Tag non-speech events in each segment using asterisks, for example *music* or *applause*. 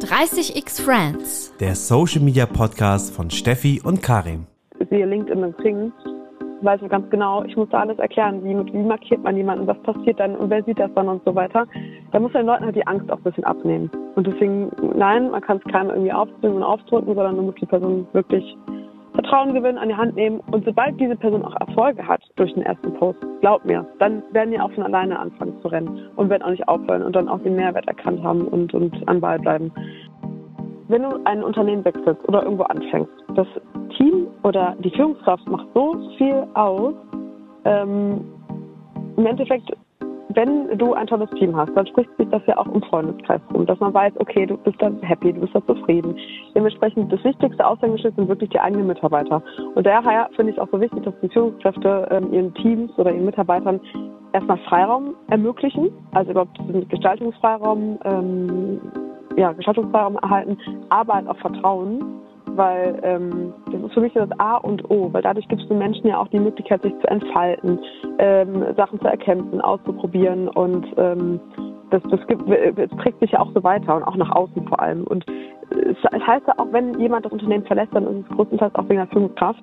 30x Friends. Der Social Media Podcast von Steffi und Karim. Siehe LinkedIn und Xing, weiß ich ganz genau, ich muss da alles erklären, wie, wie markiert man jemanden, was passiert dann und wer sieht das dann und so weiter. Da muss den Leuten halt die Angst auch ein bisschen abnehmen. Und deswegen, nein, man kann es keinem irgendwie aufzwingen und aufdrücken, sondern du musst die Person wirklich Vertrauen gewinnen, an die Hand nehmen. Und sobald diese Person auch Erfolge hat durch den ersten Post, glaub mir, dann werden die auch von alleine anfangen zu rennen und werden auch nicht aufhören und dann auch den Mehrwert erkannt haben und, und an Ball bleiben. Wenn du ein Unternehmen wechselst oder irgendwo anfängst, das Team oder die Führungskraft macht so viel aus. Ähm, Im Endeffekt wenn du ein tolles Team hast, dann spricht sich das ja auch im Freundeskreis rum, dass man weiß, okay, du bist da happy, du bist da zufrieden. Dementsprechend das wichtigste Aushängeschild sind wirklich die eigenen Mitarbeiter. Und daher finde ich auch so wichtig, dass die Führungskräfte ähm, ihren Teams oder ihren Mitarbeitern erstmal Freiraum ermöglichen, also überhaupt diesen Gestaltungsfreiraum, ähm, ja, Gestaltungsfreiraum erhalten, aber halt auch Vertrauen weil ähm, das ist für mich das A und O, weil dadurch gibt es den Menschen ja auch die Möglichkeit, sich zu entfalten, ähm, Sachen zu erkämpfen, auszuprobieren und ähm, das, das, gibt, das trägt sich ja auch so weiter und auch nach außen vor allem. Und es heißt ja auch, wenn jemand das Unternehmen verlässt, dann ist es größtenteils auch wegen der Führungskraft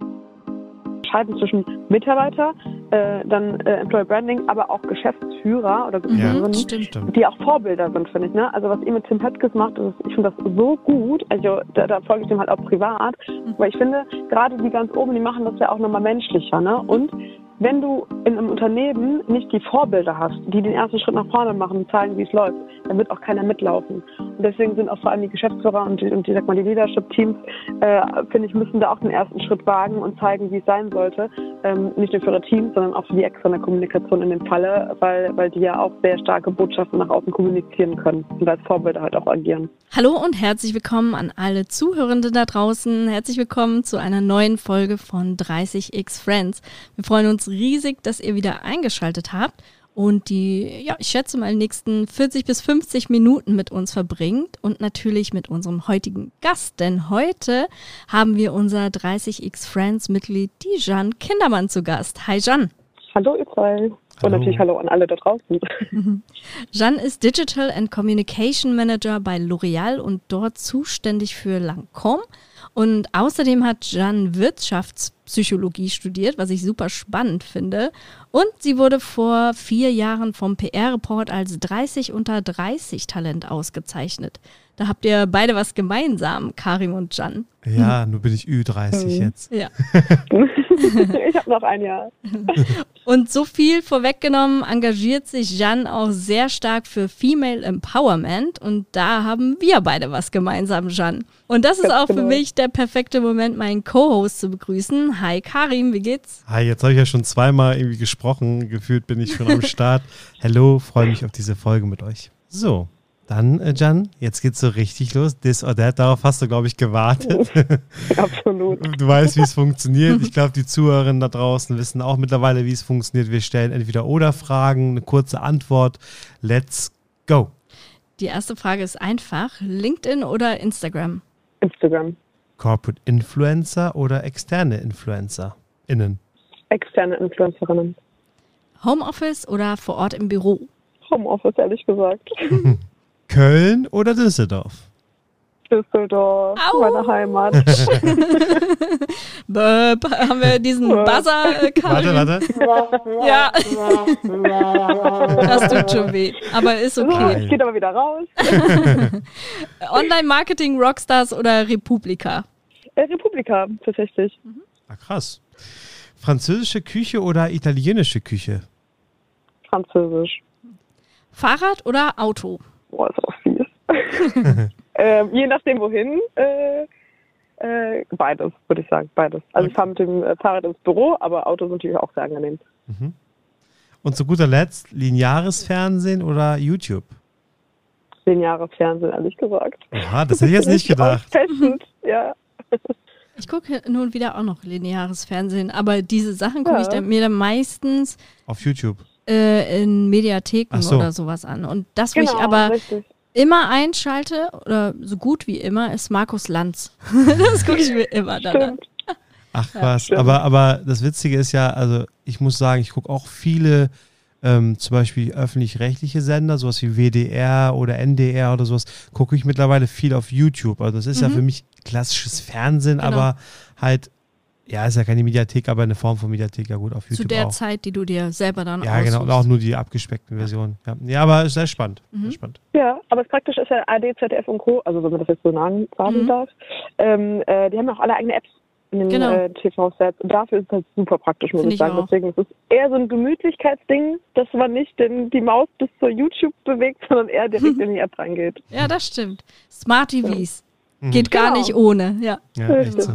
unterscheiden zwischen Mitarbeiter, äh, dann äh, Employer Branding, aber auch Geschäftsführer oder Geschäftsführerinnen, ja, die auch Vorbilder sind, finde ich. Ne? Also was ihr mit Tim Höttges macht, ist, ich finde das so gut. Also da, da folge ich dem halt auch privat, mhm. weil ich finde, gerade die ganz oben, die machen das ja auch nochmal menschlicher. Ne? Und wenn du in einem Unternehmen nicht die Vorbilder hast, die den ersten Schritt nach vorne machen und zeigen, wie es läuft, dann wird auch keiner mitlaufen. Und deswegen sind auch vor allem die Geschäftsführer und die, und die, sag mal, die Leadership-Teams, äh, finde ich, müssen da auch den ersten Schritt wagen und zeigen, wie es sein sollte. Ähm, nicht nur für ihre Teams, sondern auch für die externe Kommunikation in dem Falle, weil, weil die ja auch sehr starke Botschaften nach außen kommunizieren können und als Vorbilder halt auch agieren. Hallo und herzlich willkommen an alle Zuhörenden da draußen. Herzlich willkommen zu einer neuen Folge von 30x Friends. Wir freuen uns riesig, dass ihr wieder eingeschaltet habt und die, ja, ich schätze mal, nächsten 40 bis 50 Minuten mit uns verbringt und natürlich mit unserem heutigen Gast, denn heute haben wir unser 30x Friends Mitglied, die Jeanne Kindermann zu Gast. Hi Jeanne. Hallo ihr zwei. Und natürlich hallo an alle da draußen. Jeanne ist Digital and Communication Manager bei L'Oreal und dort zuständig für Lancôme. Und außerdem hat Jeanne Wirtschaftspsychologie studiert, was ich super spannend finde. Und sie wurde vor vier Jahren vom PR-Report als 30 unter 30 Talent ausgezeichnet. Da habt ihr beide was gemeinsam, Karim und Jan. Ja, nur bin ich Ü30 mhm. jetzt. Ja. *laughs* ich habe noch ein Jahr. *laughs* Und so viel vorweggenommen, engagiert sich Jan auch sehr stark für Female Empowerment. Und da haben wir beide was gemeinsam, Jan. Und das ist auch für genau. mich der perfekte Moment, meinen Co-Host zu begrüßen. Hi Karim, wie geht's? Hi, jetzt habe ich ja schon zweimal irgendwie gesprochen. Gefühlt bin ich schon am *laughs* Start. Hallo, freue mich auf diese Folge mit euch. So, dann, äh, Jan, jetzt geht's so richtig los. This or that, darauf hast du, glaube ich, gewartet. *laughs* Absolut. Du weißt, wie es *laughs* funktioniert. Ich glaube, die *laughs* Zuhörerinnen da draußen wissen auch mittlerweile, wie es funktioniert. Wir stellen entweder oder Fragen, eine kurze Antwort. Let's go. Die erste Frage ist einfach: LinkedIn oder Instagram? Instagram. Corporate Influencer oder externe Influencer? Innen? Externe Influencerinnen. Homeoffice oder vor Ort im Büro? Homeoffice, ehrlich gesagt. Köln oder Düsseldorf? Düsseldorf, Au. meine Heimat. *laughs* Böp, haben wir diesen Buzzer, äh, Warte, warte. ja. *laughs* das tut schon weh, aber ist okay. Geht aber wieder raus. *laughs* Online-Marketing, Rockstars oder Republika? Äh, Republika, tatsächlich. Mhm. Ah, krass. Französische Küche oder italienische Küche? Französisch. Fahrrad oder Auto? Boah, ist auch fies. *laughs* ähm, je nachdem wohin, äh, äh, beides, würde ich sagen, beides. Also okay. ich fahre mit dem äh, Fahrrad ins Büro, aber Auto ist natürlich auch sehr angenehm. Mhm. Und zu guter Letzt, lineares Fernsehen oder YouTube? Lineares Fernsehen, ehrlich gesagt. Aha, das hätte ich jetzt nicht *laughs* gedacht. Ja. Ich gucke nun wieder auch noch lineares Fernsehen, aber diese Sachen gucke ja. ich dann, mir dann meistens auf YouTube äh, in Mediatheken so. oder sowas an. Und das, genau, wo ich aber richtig. immer einschalte, oder so gut wie immer, ist Markus Lanz. *laughs* das gucke ich mir immer dann an. Ach was, ja, aber, aber das Witzige ist ja, also ich muss sagen, ich gucke auch viele ähm, zum Beispiel öffentlich-rechtliche Sender, sowas wie WDR oder NDR oder sowas, gucke ich mittlerweile viel auf YouTube. Also das ist mhm. ja für mich klassisches Fernsehen, genau. aber halt ja, ist ja keine Mediathek, aber eine Form von Mediathek, ja gut, auf YouTube. Zu der auch. Zeit, die du dir selber dann Ja, genau, und auch nur die abgespeckten Versionen. Ja, ja aber sehr spannend. Mhm. Sehr spannend. Ja, aber es praktisch ist ja AD, ZDF und Co., also wenn man das jetzt so sagen mhm. darf, ähm, äh, die haben auch alle eigene Apps in den genau. äh, TV-Sets. Und dafür ist es halt super praktisch, muss Find ich sagen. Deswegen ist es eher so ein Gemütlichkeitsding, dass man nicht den, die Maus bis zur YouTube bewegt, sondern eher direkt *laughs* in die App reingeht. Ja, das stimmt. Smart TVs. Ja. Geht gar genau. nicht ohne. Ja, ja echt so.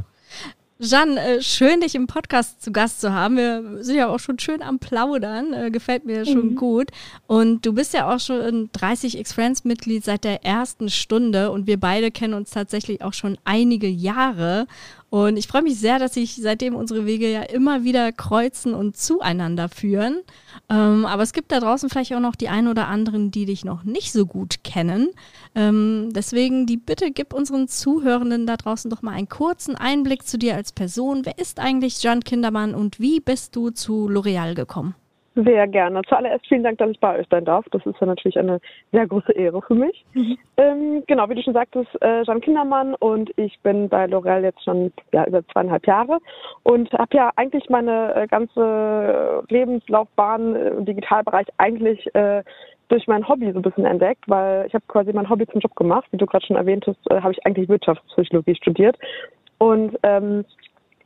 Jeanne, äh, schön, dich im Podcast zu Gast zu haben. Wir sind ja auch schon schön am Plaudern. Äh, gefällt mir schon mhm. gut. Und du bist ja auch schon ein 30x-Friends-Mitglied seit der ersten Stunde. Und wir beide kennen uns tatsächlich auch schon einige Jahre. Und ich freue mich sehr, dass sich seitdem unsere Wege ja immer wieder kreuzen und zueinander führen. Ähm, aber es gibt da draußen vielleicht auch noch die einen oder anderen, die dich noch nicht so gut kennen. Ähm, deswegen die Bitte, gib unseren Zuhörenden da draußen doch mal einen kurzen Einblick zu dir als Person. Wer ist eigentlich John Kindermann und wie bist du zu L'Oreal gekommen? Sehr gerne. Zuallererst vielen Dank, dass ich bei euch sein darf. Das ist ja natürlich eine sehr große Ehre für mich. Mhm. Ähm, genau, wie du schon sagtest, äh, Jean Kindermann und ich bin bei L'Oreal jetzt schon ja, über zweieinhalb Jahre und habe ja eigentlich meine äh, ganze Lebenslaufbahn im Digitalbereich eigentlich äh, durch mein Hobby so ein bisschen entdeckt, weil ich habe quasi mein Hobby zum Job gemacht. Wie du gerade schon erwähntest, äh, habe ich eigentlich Wirtschaftspsychologie studiert und ähm,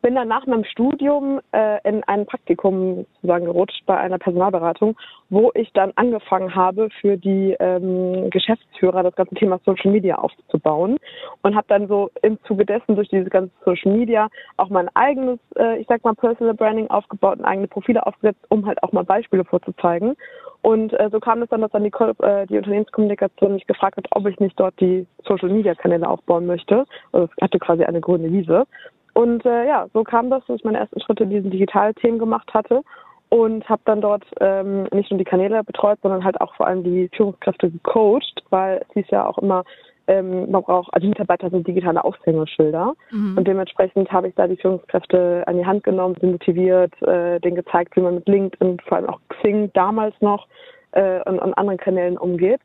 bin dann nach meinem Studium äh, in ein Praktikum sozusagen gerutscht bei einer Personalberatung, wo ich dann angefangen habe, für die ähm, Geschäftsführer das ganze Thema Social Media aufzubauen und habe dann so im Zuge dessen durch diese ganze Social Media auch mein eigenes, äh, ich sag mal, Personal Branding aufgebaut und eigene Profile aufgesetzt, um halt auch mal Beispiele vorzuzeigen. Und äh, so kam es dann, dass dann die, äh, die Unternehmenskommunikation mich gefragt hat, ob ich nicht dort die Social Media Kanäle aufbauen möchte. Also es hatte quasi eine grüne Wiese. Und äh, ja, so kam das, dass ich meine ersten Schritte in diesen Digitalthemen gemacht hatte und habe dann dort ähm, nicht nur die Kanäle betreut, sondern halt auch vor allem die Führungskräfte gecoacht, weil es hieß ja auch immer, ähm, man braucht, also Mitarbeiter sind digitale Aushängeschilder mhm. und dementsprechend habe ich da die Führungskräfte an die Hand genommen, sie motiviert, äh, denen gezeigt, wie man mit LinkedIn, vor allem auch Xing damals noch äh, und, und anderen Kanälen umgeht.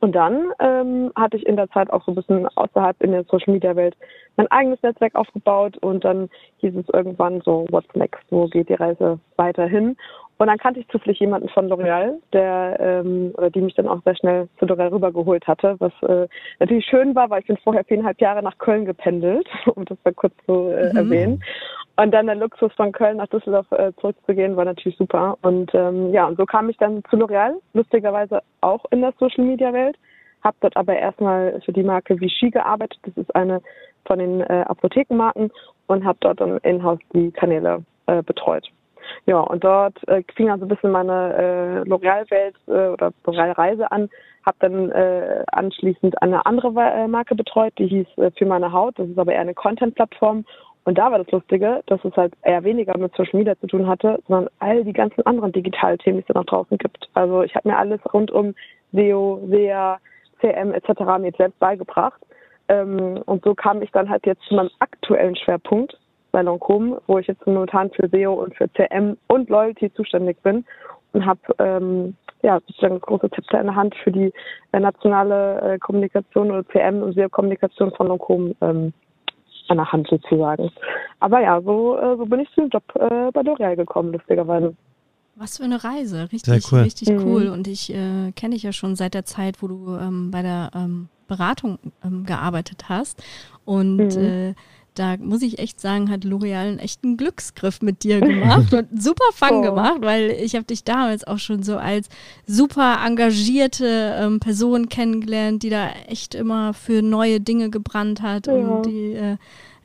Und dann ähm, hatte ich in der Zeit auch so ein bisschen außerhalb in der Social Media Welt mein eigenes Netzwerk aufgebaut und dann hieß es irgendwann so, what's next, wo geht die Reise weiterhin? Und dann kannte ich zufällig jemanden von L'Oreal, der ähm, oder die mich dann auch sehr schnell zu L'Oreal rübergeholt hatte, was äh, natürlich schön war, weil ich bin vorher viereinhalb Jahre nach Köln gependelt, *laughs* um das mal kurz zu äh, mhm. erwähnen. Und dann der Luxus von Köln nach Düsseldorf äh, zurückzugehen, war natürlich super. Und ähm, ja, und so kam ich dann zu L'Oreal, lustigerweise auch in der Social Media Welt. Hab dort aber erstmal für die Marke Vichy gearbeitet. Das ist eine von den äh, Apothekenmarken und habe dort dann in-house die Kanäle äh, betreut. Ja, und dort äh, fing also ein bisschen meine äh, L'Oreal-Welt äh, oder L'Oreal-Reise an. Habe dann äh, anschließend eine andere äh, Marke betreut, die hieß äh, Für meine Haut. Das ist aber eher eine Content-Plattform. Und da war das Lustige, dass es halt eher weniger mit Social Media zu tun hatte, sondern all die ganzen anderen Digitalthemen, die es da noch draußen gibt. Also ich habe mir alles rund um SEO, SEA, CM etc. mir selbst beigebracht. Ähm, und so kam ich dann halt jetzt zu meinem aktuellen Schwerpunkt, bei Lancôme, wo ich jetzt momentan für SEO und für CM und Loyalty zuständig bin und habe ähm, ja sozusagen das große Zepter in der Hand für die äh, nationale äh, Kommunikation oder CM und SEO-Kommunikation von Lancôme ähm, an der Hand sozusagen. Aber ja, so, äh, so bin ich zu dem Job äh, bei L'Oreal gekommen, lustigerweise. Was für eine Reise, richtig, cool. richtig mhm. cool. Und ich äh, kenne dich ja schon seit der Zeit, wo du ähm, bei der ähm, Beratung ähm, gearbeitet hast. Und mhm. äh, da muss ich echt sagen, hat L'Oreal einen echten Glücksgriff mit dir gemacht und *laughs* super Fun oh. gemacht, weil ich habe dich damals auch schon so als super engagierte ähm, Person kennengelernt, die da echt immer für neue Dinge gebrannt hat ja. und die äh,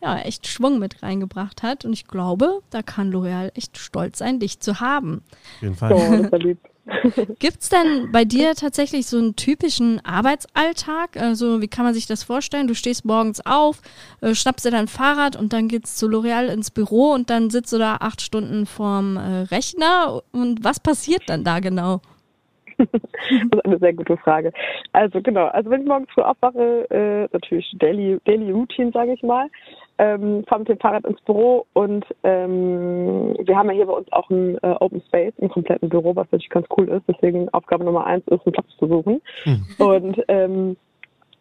ja echt Schwung mit reingebracht hat. Und ich glaube, da kann L'Oreal echt stolz sein, dich zu haben. Auf jeden Fall. Oh, *laughs* Gibt es denn bei dir tatsächlich so einen typischen Arbeitsalltag? Also wie kann man sich das vorstellen? Du stehst morgens auf, äh, schnappst dir dein Fahrrad und dann geht's zu L'Oreal ins Büro und dann sitzt du da acht Stunden vorm äh, Rechner. Und was passiert dann da genau? Das ist eine sehr gute Frage. Also genau, also wenn ich morgens früh aufwache, äh, natürlich Daily, Daily Routine, sage ich mal, ähm, fahre mit dem Fahrrad ins Büro und ähm, wir haben ja hier bei uns auch ein äh, Open Space, ein kompletten Büro, was natürlich ganz cool ist. Deswegen Aufgabe Nummer eins ist, einen Platz zu suchen. Mhm. Und ähm,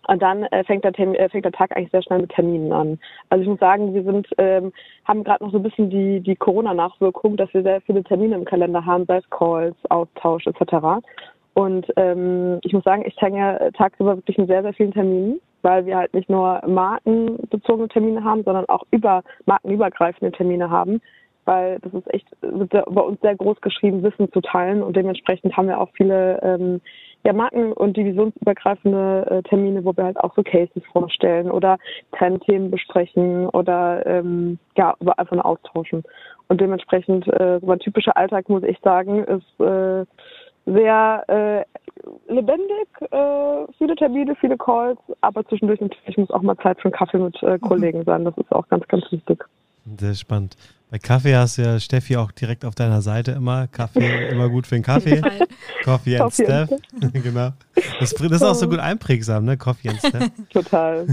und dann äh, fängt, der äh, fängt der Tag eigentlich sehr schnell mit Terminen an. Also ich muss sagen, wir sind, ähm, haben gerade noch so ein bisschen die, die Corona-Nachwirkung, dass wir sehr viele Termine im Kalender haben, sei es Calls, Austausch etc. Und ähm, ich muss sagen, ich hänge tagsüber wirklich in sehr, sehr vielen Terminen, weil wir halt nicht nur markenbezogene Termine haben, sondern auch über markenübergreifende Termine haben. Weil das ist echt wird bei uns sehr groß geschrieben, Wissen zu teilen und dementsprechend haben wir auch viele ähm, ja, Marken- und divisionsübergreifende äh, Termine, wo wir halt auch so Cases vorstellen oder Trendthemen besprechen oder ähm, ja, einfach nur austauschen. Und dementsprechend, äh, so mein typischer Alltag, muss ich sagen, ist äh, sehr äh, lebendig, äh, viele Termine, viele Calls, aber zwischendurch natürlich muss auch mal Zeit für einen Kaffee mit äh, Kollegen mhm. sein. Das ist auch ganz, ganz wichtig. Sehr spannend. Bei Kaffee hast du ja Steffi auch direkt auf deiner Seite immer. Kaffee immer gut für den Kaffee. Coffee and Steph. *laughs* genau. Das, das, ist auch so gut einprägsam, ne? Coffee and Steph. *laughs* Total.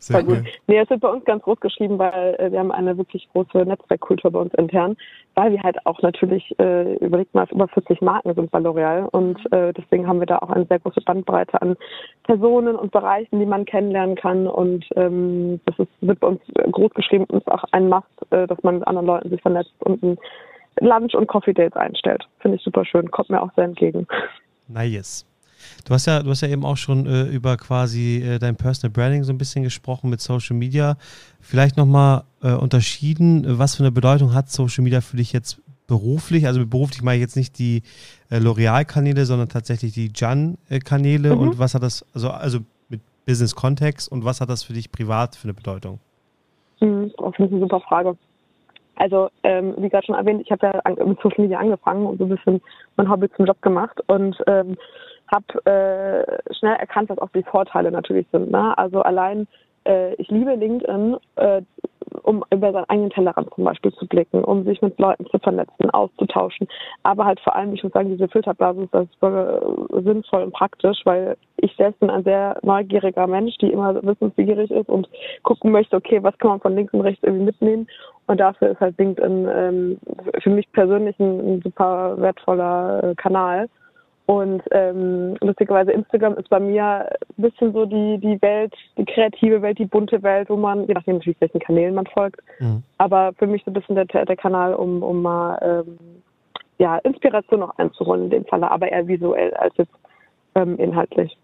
Sehr gut. Nee, es wird bei uns ganz groß geschrieben, weil äh, wir haben eine wirklich große Netzwerkkultur bei uns intern, weil wir halt auch natürlich, äh, überlegt mal, über 40 Marken sind bei L'Oreal und mhm. äh, deswegen haben wir da auch eine sehr große Bandbreite an Personen und Bereichen, die man kennenlernen kann und ähm, das ist, wird bei uns groß geschrieben und ist auch ein Must, äh, dass man mit anderen Leuten sich vernetzt und ein Lunch- und Coffee-Dates einstellt. Finde ich super schön, kommt mir auch sehr entgegen. Nice. Du hast ja, du hast ja eben auch schon äh, über quasi äh, dein Personal Branding so ein bisschen gesprochen mit Social Media. Vielleicht nochmal äh, unterschieden, was für eine Bedeutung hat Social Media für dich jetzt beruflich? Also beruflich meine ich jetzt nicht die äh, L'Oreal-Kanäle, sondern tatsächlich die Jan-Kanäle mhm. und was hat das, also, also mit Business-Kontext und was hat das für dich privat für eine Bedeutung? Mhm, das ist eine super Frage. Also, ähm, wie gerade schon erwähnt, ich habe ja mit Social Media angefangen und so ein bisschen mein Hobby zum Job gemacht und ähm, habe äh, schnell erkannt, was auch die Vorteile natürlich sind. Ne? Also allein, äh, ich liebe LinkedIn, äh, um über seinen eigenen Tellerrand zum Beispiel zu blicken, um sich mit Leuten zu vernetzen, auszutauschen. Aber halt vor allem, ich muss sagen, diese Filterblase ist super äh, sinnvoll und praktisch, weil ich selbst bin ein sehr neugieriger Mensch, die immer wissensbegierig ist und gucken möchte, okay, was kann man von links und rechts irgendwie mitnehmen. Und dafür ist halt LinkedIn ähm, für mich persönlich ein, ein super wertvoller äh, Kanal. Und ähm, lustigerweise Instagram ist bei mir ein bisschen so die, die Welt, die kreative Welt, die bunte Welt, wo man, je nachdem natürlich welchen Kanälen man folgt, mhm. aber für mich so ein bisschen der, der Kanal, um, um mal ähm, ja, Inspiration noch einzuholen in dem Falle, aber eher visuell als jetzt ähm, inhaltlich.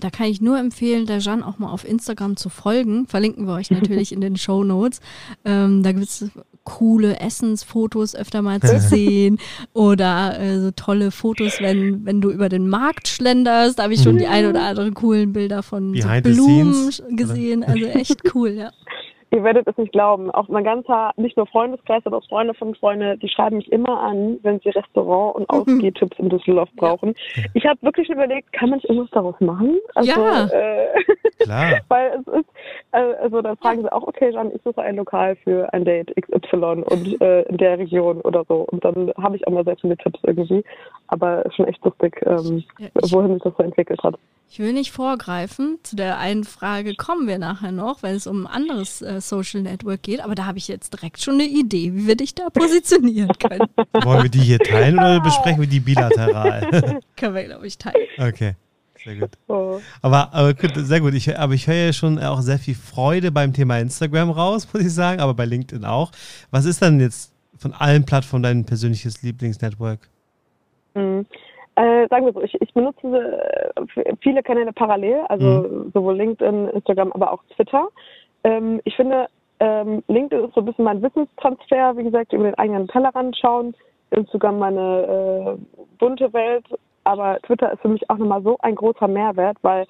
Da kann ich nur empfehlen, der Jeanne auch mal auf Instagram zu folgen. Verlinken wir euch natürlich in den *laughs* Show Notes. Ähm, da gibt es coole Essensfotos öfter mal zu *laughs* sehen oder äh, so tolle Fotos, wenn, wenn du über den Markt schlenderst. Da habe ich schon die ein oder anderen coolen Bilder von so Blumen gesehen. Also echt cool, ja. *laughs* Ihr werdet es nicht glauben. Auch mein ganzer, nicht nur Freundeskreis, aber auch Freunde von Freunde, die schreiben mich immer an, wenn sie Restaurant- und. *laughs* Ausgehtipps in Düsseldorf brauchen. Ich habe wirklich überlegt, kann man nicht irgendwas daraus machen? Also, ja. Äh, Klar. *laughs* weil es ist, äh, also da fragen sie auch, okay, Jan, ich suche ein Lokal für ein Date XY und äh, in der Region oder so. Und dann habe ich auch mal sehr viele Tipps irgendwie. Aber schon echt lustig, ähm, ja, wohin sich das so entwickelt hat. Ich will nicht vorgreifen. Zu der einen Frage kommen wir nachher noch, wenn es um ein anderes äh, Social Network geht. Aber da habe ich jetzt direkt schon eine Idee, wie wir dich da positionieren *laughs* können. Wollen wir die hier teilen oder besprechen wir die bilateral? *laughs* können wir, glaube ich, teilen. Okay. Sehr gut. Oh. Aber, aber gut, sehr gut. Ich, aber ich höre ja schon auch sehr viel Freude beim Thema Instagram raus, *laughs* muss ich sagen, aber bei LinkedIn auch. Was ist dann jetzt von allen Plattformen dein persönliches Lieblingsnetwork? Äh, sagen wir so, ich, ich benutze äh, viele Kanäle parallel, also mhm. sowohl LinkedIn, Instagram, aber auch Twitter. Ähm, ich finde, ähm, LinkedIn ist so ein bisschen mein Wissenstransfer, wie gesagt, über den eigenen Tellerrand schauen. Instagram meine äh, bunte Welt, aber Twitter ist für mich auch nochmal so ein großer Mehrwert, weil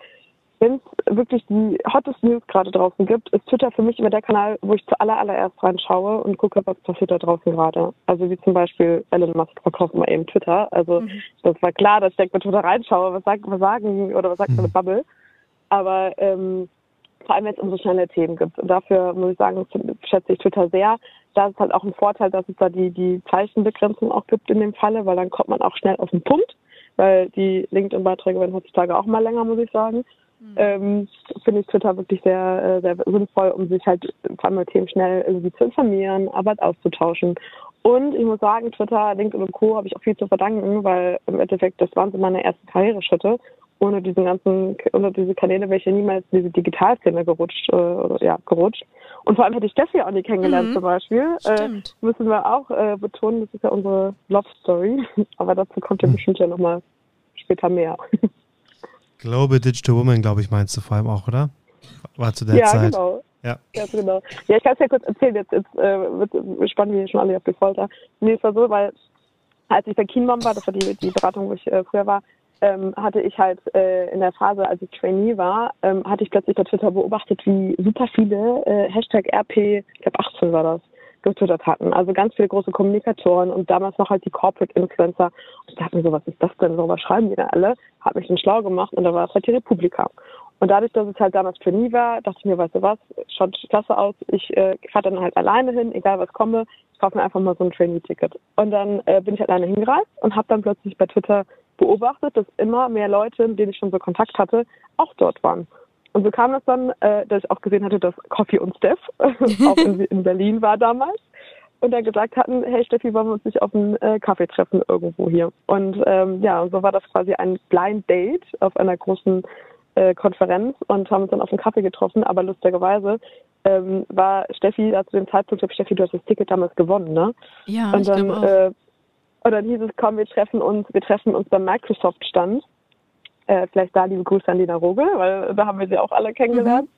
wenn es wirklich die hottest News gerade draußen gibt, ist Twitter für mich immer der Kanal, wo ich zuallererst reinschaue und gucke, was passiert da draußen gerade. Also wie zum Beispiel Elon Musk verkauft mal eben Twitter. Also mhm. das war klar, dass ich direkt bei Twitter reinschaue, was, sagt, was sagen oder was sagt mhm. meine Bubble. Aber ähm, vor allem wenn es um so schnelle Themen gibt. Und dafür muss ich sagen, schätze ich Twitter sehr. Da ist halt auch ein Vorteil, dass es da die, die Zeichenbegrenzung auch gibt in dem Falle, weil dann kommt man auch schnell auf den Punkt weil die LinkedIn-Beiträge werden heutzutage auch mal länger, muss ich sagen. Mhm. Ähm, finde ich Twitter wirklich sehr, äh, sehr sinnvoll, um sich halt vor allem mit Themen schnell irgendwie zu informieren, Arbeit auszutauschen. Und ich muss sagen, Twitter, LinkedIn und Co. habe ich auch viel zu verdanken, weil im Endeffekt das waren so meine ersten Karriereschritte. Ohne diesen ganzen, ohne diese Kanäle wäre ich ja niemals in diese Digitalszene gerutscht, äh, oder, ja, gerutscht. Und vor allem hätte ich Steffi auch nie kennengelernt mhm. zum Beispiel. Äh, müssen wir auch äh, betonen, das ist ja unsere Love Story. *laughs* Aber dazu kommt ja mhm. bestimmt ja nochmal später mehr. *laughs* Global Digital Woman, glaube ich, meinst du vor allem auch, oder? War zu der ja, Zeit. Genau. Ja, Ganz genau. Ja, ich kann es ja kurz erzählen, jetzt, jetzt äh, wird, spannen wir schon alle auf die Folter. Nee, es war so, weil als ich bei Kienbaum war, das war die, die Beratung, wo ich äh, früher war, ähm, hatte ich halt äh, in der Phase, als ich Trainee war, ähm, hatte ich plötzlich bei Twitter beobachtet, wie super viele äh, Hashtag RP, ich glaube 18 war das, getwittert hatten. Also ganz viele große Kommunikatoren und damals noch halt die Corporate Influencer. Und ich dachte mir so, was ist das denn? So, was schreiben die denn alle? Hab mich dann schlau gemacht und da war es halt die Republika. Und dadurch, dass es halt damals Trainee war, dachte ich mir, weißt du was, schaut klasse aus. Ich äh, fahre dann halt alleine hin, egal was komme. Ich kaufe mir einfach mal so ein Trainee-Ticket. Und dann äh, bin ich alleine hingereist und habe dann plötzlich bei Twitter beobachtet, dass immer mehr Leute, mit denen ich schon so Kontakt hatte, auch dort waren. Und so kam es dann, äh, dass ich auch gesehen hatte, dass Coffee und Steph auch in, in, Berlin war damals. Und dann gesagt hatten, hey Steffi, wollen wir uns nicht auf einen äh, Kaffee treffen irgendwo hier. Und ähm, ja, und so war das quasi ein Blind Date auf einer großen äh, Konferenz und haben uns dann auf einen Kaffee getroffen. Aber lustigerweise ähm, war Steffi, also zu dem Zeitpunkt, glaube Steffi, du hast das Ticket damals gewonnen, ne? Ja, und dann, äh, und dann hieß es, komm, wir treffen uns, wir treffen uns beim Microsoft-Stand. Äh, vielleicht da liebe Grüße an Lena Rogel, weil da haben wir sie auch alle kennengelernt.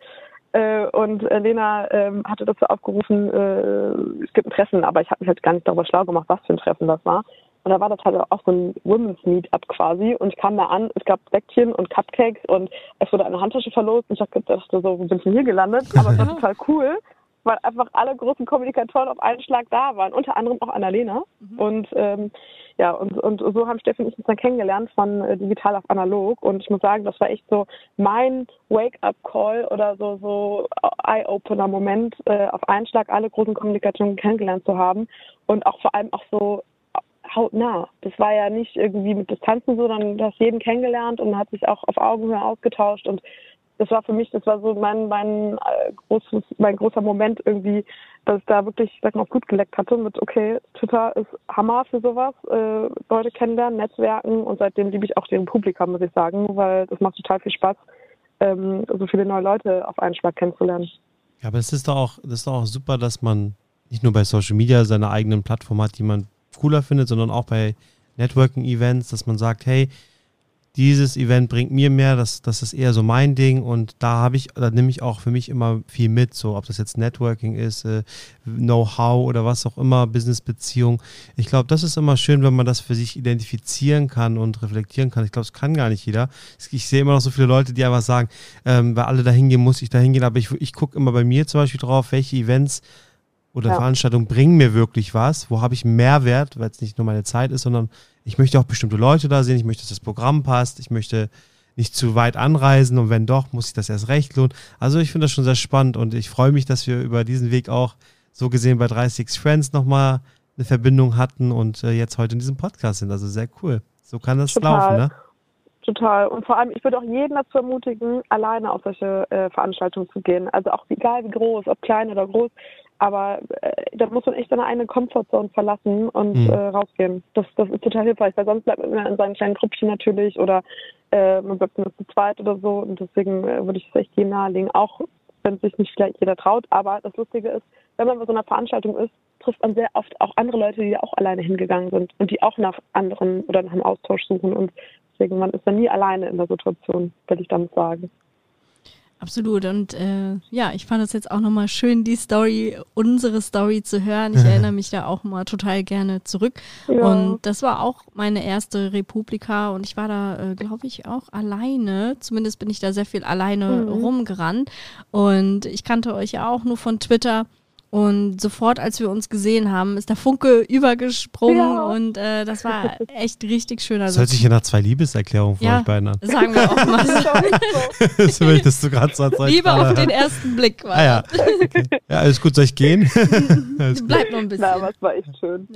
Mhm. Äh, und äh, Lena ähm, hatte dazu aufgerufen, äh, es gibt ein Treffen, aber ich habe mich halt gar nicht darüber schlau gemacht, was für ein Treffen das war. Und da war das halt auch so ein Women's Meetup quasi. Und ich kam da an, es gab Säckchen und Cupcakes und es wurde eine Handtasche verlost. Und ich dachte so, wo bin ich denn hier gelandet? Aber es war *laughs* total cool, weil einfach alle großen Kommunikatoren auf einen Schlag da waren. Unter anderem auch Annalena. Mhm. Und ähm, ja, und, und so haben Steffi und ich uns dann kennengelernt von äh, digital auf analog. Und ich muss sagen, das war echt so mein Wake-up-Call oder so, so Eye-Opener-Moment, äh, auf einen Schlag alle großen Kommunikationen kennengelernt zu haben. Und auch vor allem auch so hautnah. Das war ja nicht irgendwie mit Distanzen so, sondern du hast jeden kennengelernt und hat sich auch auf Augenhöhe ausgetauscht und das war für mich, das war so mein, mein, äh, großes, mein großer Moment irgendwie, dass ich da wirklich, sag mal, gut geleckt hatte mit, okay, Twitter ist Hammer für sowas, äh, Leute kennenlernen, Netzwerken und seitdem liebe ich auch den Publikum, muss ich sagen, weil das macht total viel Spaß, ähm, so viele neue Leute auf einen Schlag kennenzulernen. Ja, aber es ist doch auch, ist doch auch super, dass man nicht nur bei Social Media seine eigenen Plattform hat, die man cooler findet, sondern auch bei Networking-Events, dass man sagt, hey, dieses Event bringt mir mehr, das, das ist eher so mein Ding und da habe ich, da nehme ich auch für mich immer viel mit, so ob das jetzt Networking ist, äh, Know-how oder was auch immer, Business-Beziehung. Ich glaube, das ist immer schön, wenn man das für sich identifizieren kann und reflektieren kann. Ich glaube, das kann gar nicht jeder. Ich sehe immer noch so viele Leute, die einfach sagen, ähm, weil alle da hingehen, muss ich da hingehen, aber ich, ich gucke immer bei mir zum Beispiel drauf, welche Events oder ja. Veranstaltungen bringen mir wirklich was, wo habe ich Mehrwert, weil es nicht nur meine Zeit ist, sondern ich möchte auch bestimmte Leute da sehen, ich möchte, dass das Programm passt, ich möchte nicht zu weit anreisen und wenn doch, muss ich das erst recht lohnen. Also ich finde das schon sehr spannend und ich freue mich, dass wir über diesen Weg auch so gesehen bei 36 Friends nochmal eine Verbindung hatten und äh, jetzt heute in diesem Podcast sind. Also sehr cool. So kann das Total. laufen, ne? Total. Und vor allem, ich würde auch jeden dazu ermutigen, alleine auf solche äh, Veranstaltungen zu gehen. Also auch egal wie groß, ob klein oder groß. Aber äh, da muss man echt seine eigene Komfortzone verlassen und mhm. äh, rausgehen. Das, das ist total hilfreich, weil sonst bleibt man immer in seinen kleinen Gruppchen natürlich oder äh, man bleibt nur zu zweit oder so. Und deswegen äh, würde ich es echt jedem nahelegen, auch wenn sich nicht vielleicht jeder traut. Aber das Lustige ist, wenn man bei so einer Veranstaltung ist, trifft man sehr oft auch andere Leute, die da auch alleine hingegangen sind und die auch nach anderen oder nach einem Austausch suchen. Und deswegen, man ist da nie alleine in der Situation, würde ich damit sagen. Absolut. Und äh, ja, ich fand es jetzt auch nochmal schön, die Story, unsere Story zu hören. Ich erinnere mich da auch mal total gerne zurück. Ja. Und das war auch meine erste Republika und ich war da, äh, glaube ich, auch alleine. Zumindest bin ich da sehr viel alleine mhm. rumgerannt. Und ich kannte euch ja auch nur von Twitter. Und sofort, als wir uns gesehen haben, ist der Funke übergesprungen Ja. und äh, das war *laughs* echt richtig schön. Das Also, hört sich ja nach zwei Liebeserklärungen von Ja. euch beiden an. sagen wir auch mal *laughs* so. Das so. das so gerade so Liebe auf gerade- den ersten Blick war. Ah ja. Okay. Ja, alles gut, soll ich gehen? *laughs* Bleibt noch ein bisschen. Na, aber es war echt schön.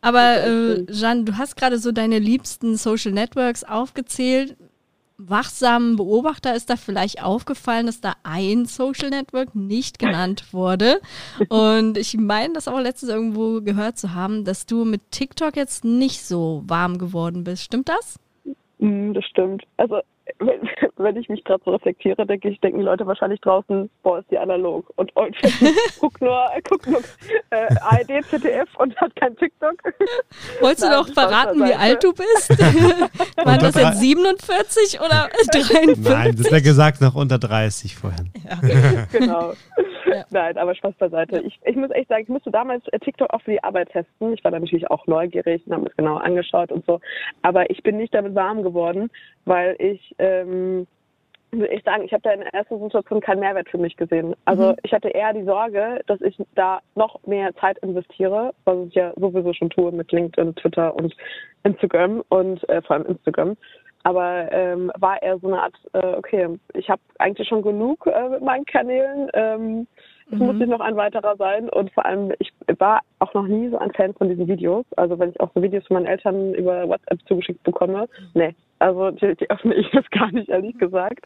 Aber äh, Jeanne, du hast gerade so deine liebsten Social Networks aufgezählt. Wachsamen Beobachter ist da vielleicht aufgefallen, dass da ein Social Network nicht genannt wurde. Und ich meine, das auch letztens irgendwo gehört zu haben, dass du mit TikTok jetzt nicht so warm geworden bist. Stimmt das? Mm, das stimmt. Also, wenn, wenn ich mich gerade so reflektiere, denke ich, denken die Leute wahrscheinlich draußen, boah, ist die analog. Und, und *laughs* guck nur, guck nur äh, ARD, ZDF und hat kein TikTok. Wolltest du Nein, noch Spaß verraten, wie alt du bist? *laughs* *laughs* Waren das jetzt 47 oder 53? Nein, das wäre gesagt noch unter 30 vorhin. genau. Ja. *laughs* Nein, aber Spaß beiseite. Ich, ich muss echt sagen, ich musste damals äh, TikTok auch für die Arbeit testen. Ich war da natürlich auch neugierig und habe mir das genau angeschaut und so. Aber ich bin nicht damit warm geworden, weil ich, ähm, ich sagen, ich habe da in der ersten Situation keinen Mehrwert für mich gesehen. Also Mhm. ich hatte eher die Sorge, dass ich da noch mehr Zeit investiere, was ich ja sowieso schon tue mit LinkedIn, Twitter und Instagram und äh, vor allem Instagram. Aber ähm, war eher so eine Art, äh, okay, ich habe eigentlich schon genug äh, mit meinen Kanälen. Ähm, es Mhm. muss nicht noch ein weiterer sein. Und vor allem, ich war auch noch nie so ein Fan von diesen Videos. Also wenn ich auch so Videos von meinen Eltern über WhatsApp zugeschickt bekomme, nee. Also die, die öffne ich *laughs* jetzt gar nicht, ehrlich gesagt.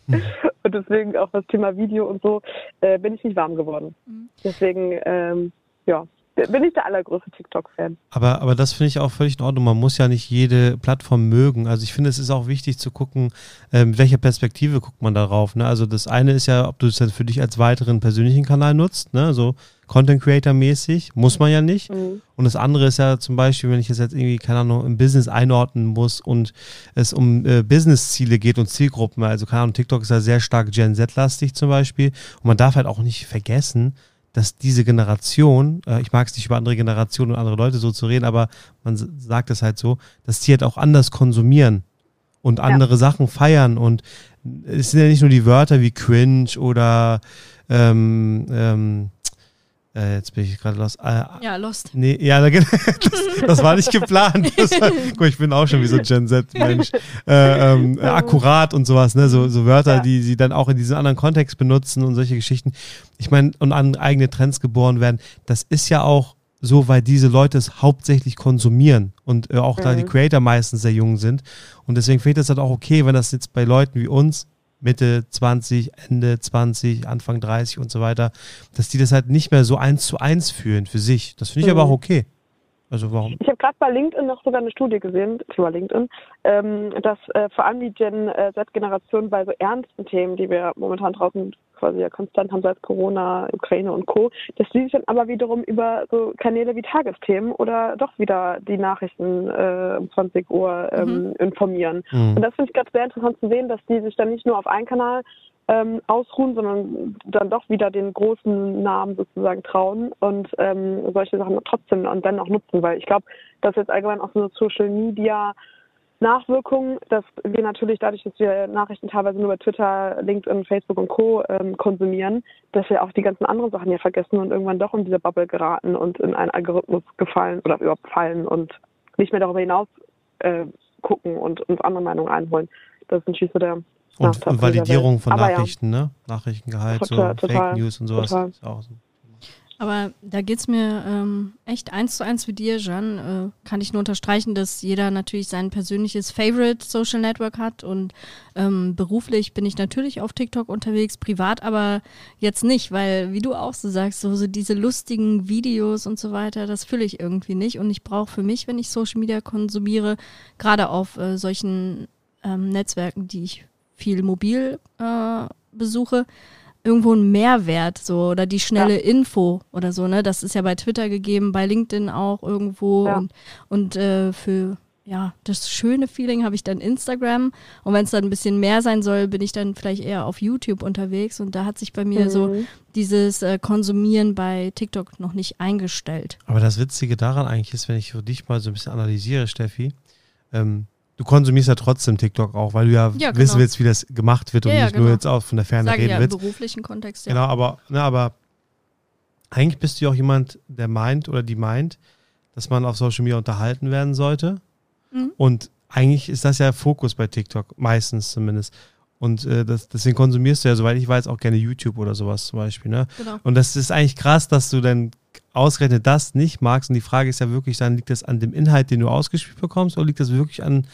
Und deswegen auch das Thema Video und so äh, bin ich nicht warm geworden. Mhm. Deswegen, ähm, ja, bin ich der allergrößte TikTok-Fan. Aber, aber das finde ich auch völlig in Ordnung. Man muss ja nicht jede Plattform mögen. Also ich finde, es ist auch wichtig zu gucken, ähm, welche Perspektive guckt man darauf. Ne? Also das eine ist ja, ob du es jetzt für dich als weiteren persönlichen Kanal nutzt, ne? so Content Creator mäßig, muss man ja nicht. Mhm. Und das andere ist ja zum Beispiel, wenn ich es jetzt irgendwie, keine Ahnung, im Business einordnen muss und es um äh, Business-Ziele geht und Zielgruppen. Also keine Ahnung, TikTok ist ja sehr stark Gen Z-lastig zum Beispiel. Und man darf halt auch nicht vergessen, dass diese Generation, äh, ich mag es nicht über andere Generationen und andere Leute so zu reden, aber man sagt es halt so, dass die halt auch anders konsumieren und andere Sachen feiern. Und es sind ja nicht nur die Wörter wie cringe oder ähm, ähm, äh, jetzt bin ich gerade los. Äh, Ja, Lost. Nee, ja, da- *laughs* das, das war nicht geplant. *laughs* War, guck, ich bin auch schon wie so ein Gen Z-Mensch. Äh, ähm, äh, akkurat und sowas, ne? So, so Wörter, Ja. die sie dann auch in diesem anderen Kontext benutzen und solche Geschichten. Ich meine, und an eigene Trends geboren werden. Das ist ja auch so, weil diese Leute es hauptsächlich konsumieren und äh, auch da die Mhm. Creator meistens sehr jung sind. Und deswegen finde ich das halt auch okay, wenn das jetzt bei Leuten wie uns Mitte 20, Ende 20, Anfang 30 und so weiter, dass die das halt nicht mehr so eins zu eins fühlen für sich. Das finde ich aber Mhm. auch okay. Also warum? Ich habe gerade bei LinkedIn noch sogar eine Studie gesehen, Thema LinkedIn, ähm, dass äh, vor allem die Gen äh, Z-Generation bei so ernsten Themen, die wir momentan draußen quasi ja konstant haben, seit Corona, Ukraine und Co., dass die sich dann aber wiederum über so Kanäle wie Tagesthemen oder doch wieder die Nachrichten äh, um 20 Uhr ähm, informieren. Mhm. Und das finde ich gerade sehr interessant zu sehen, dass die sich dann nicht nur auf einen Kanal ähm, ausruhen, sondern dann doch wieder den großen Namen sozusagen trauen und ähm, solche Sachen trotzdem und dann auch nutzen, weil ich glaube, dass jetzt allgemein auch so eine Social Media Nachwirkungen, dass wir natürlich dadurch, dass wir Nachrichten teilweise nur bei Twitter, LinkedIn, Facebook und Co. Ähm, konsumieren, dass wir auch die ganzen anderen Sachen ja vergessen und irgendwann doch in diese Bubble geraten und in einen Algorithmus gefallen oder überhaupt fallen und nicht mehr darüber hinaus äh, gucken und uns andere Meinungen einholen. Das ist natürlich so der Und, Nachteil Validierung von Aber Nachrichten, ne? Nachrichtengehalt, Total, so total, Fake News und sowas. total. Ist auch so. Aber da geht's mir ähm, echt eins zu eins wie dir, Jeanne. Äh, kann ich nur unterstreichen, dass jeder natürlich sein persönliches Favorite Social Network hat und ähm, beruflich bin ich natürlich auf TikTok unterwegs, privat aber jetzt nicht, weil wie du auch so sagst, so, so diese lustigen Videos und so weiter, das fülle ich irgendwie nicht und ich brauche für mich, wenn ich Social Media konsumiere, gerade auf äh, solchen ähm, Netzwerken, die ich viel mobil äh, besuche, irgendwo einen Mehrwert so oder die schnelle Info oder so, ne? Das ist ja bei Twitter gegeben, bei LinkedIn auch irgendwo Ja. und, und äh, für ja, das schöne Feeling habe ich dann Instagram und wenn es dann ein bisschen mehr sein soll, bin ich dann vielleicht eher auf YouTube unterwegs und da hat sich bei mir so Mhm. dieses äh, Konsumieren bei TikTok noch nicht eingestellt. Aber das Witzige daran eigentlich ist, wenn ich für dich mal so ein bisschen analysiere, Steffi, ähm, du konsumierst ja trotzdem TikTok auch, weil du ja, Ja, wissen genau. willst, wie das gemacht wird und Ja, ja, nicht nur genau. jetzt auch von der Ferne Sage reden ja im willst. beruflichen Kontext, ja. Genau, aber, ne, aber eigentlich bist du ja auch jemand, der meint oder die meint, dass man auf Social Media unterhalten werden sollte. Mhm. Und eigentlich ist das ja Fokus bei TikTok, meistens zumindest. Und äh, das, deswegen konsumierst du ja, soweit ich weiß, auch gerne YouTube oder sowas zum Beispiel. Ne? Genau. Und das ist eigentlich krass, dass du dann ausgerechnet das nicht magst. Und die Frage ist ja wirklich, dann liegt das an dem Inhalt, den du ausgespielt bekommst, oder liegt das wirklich an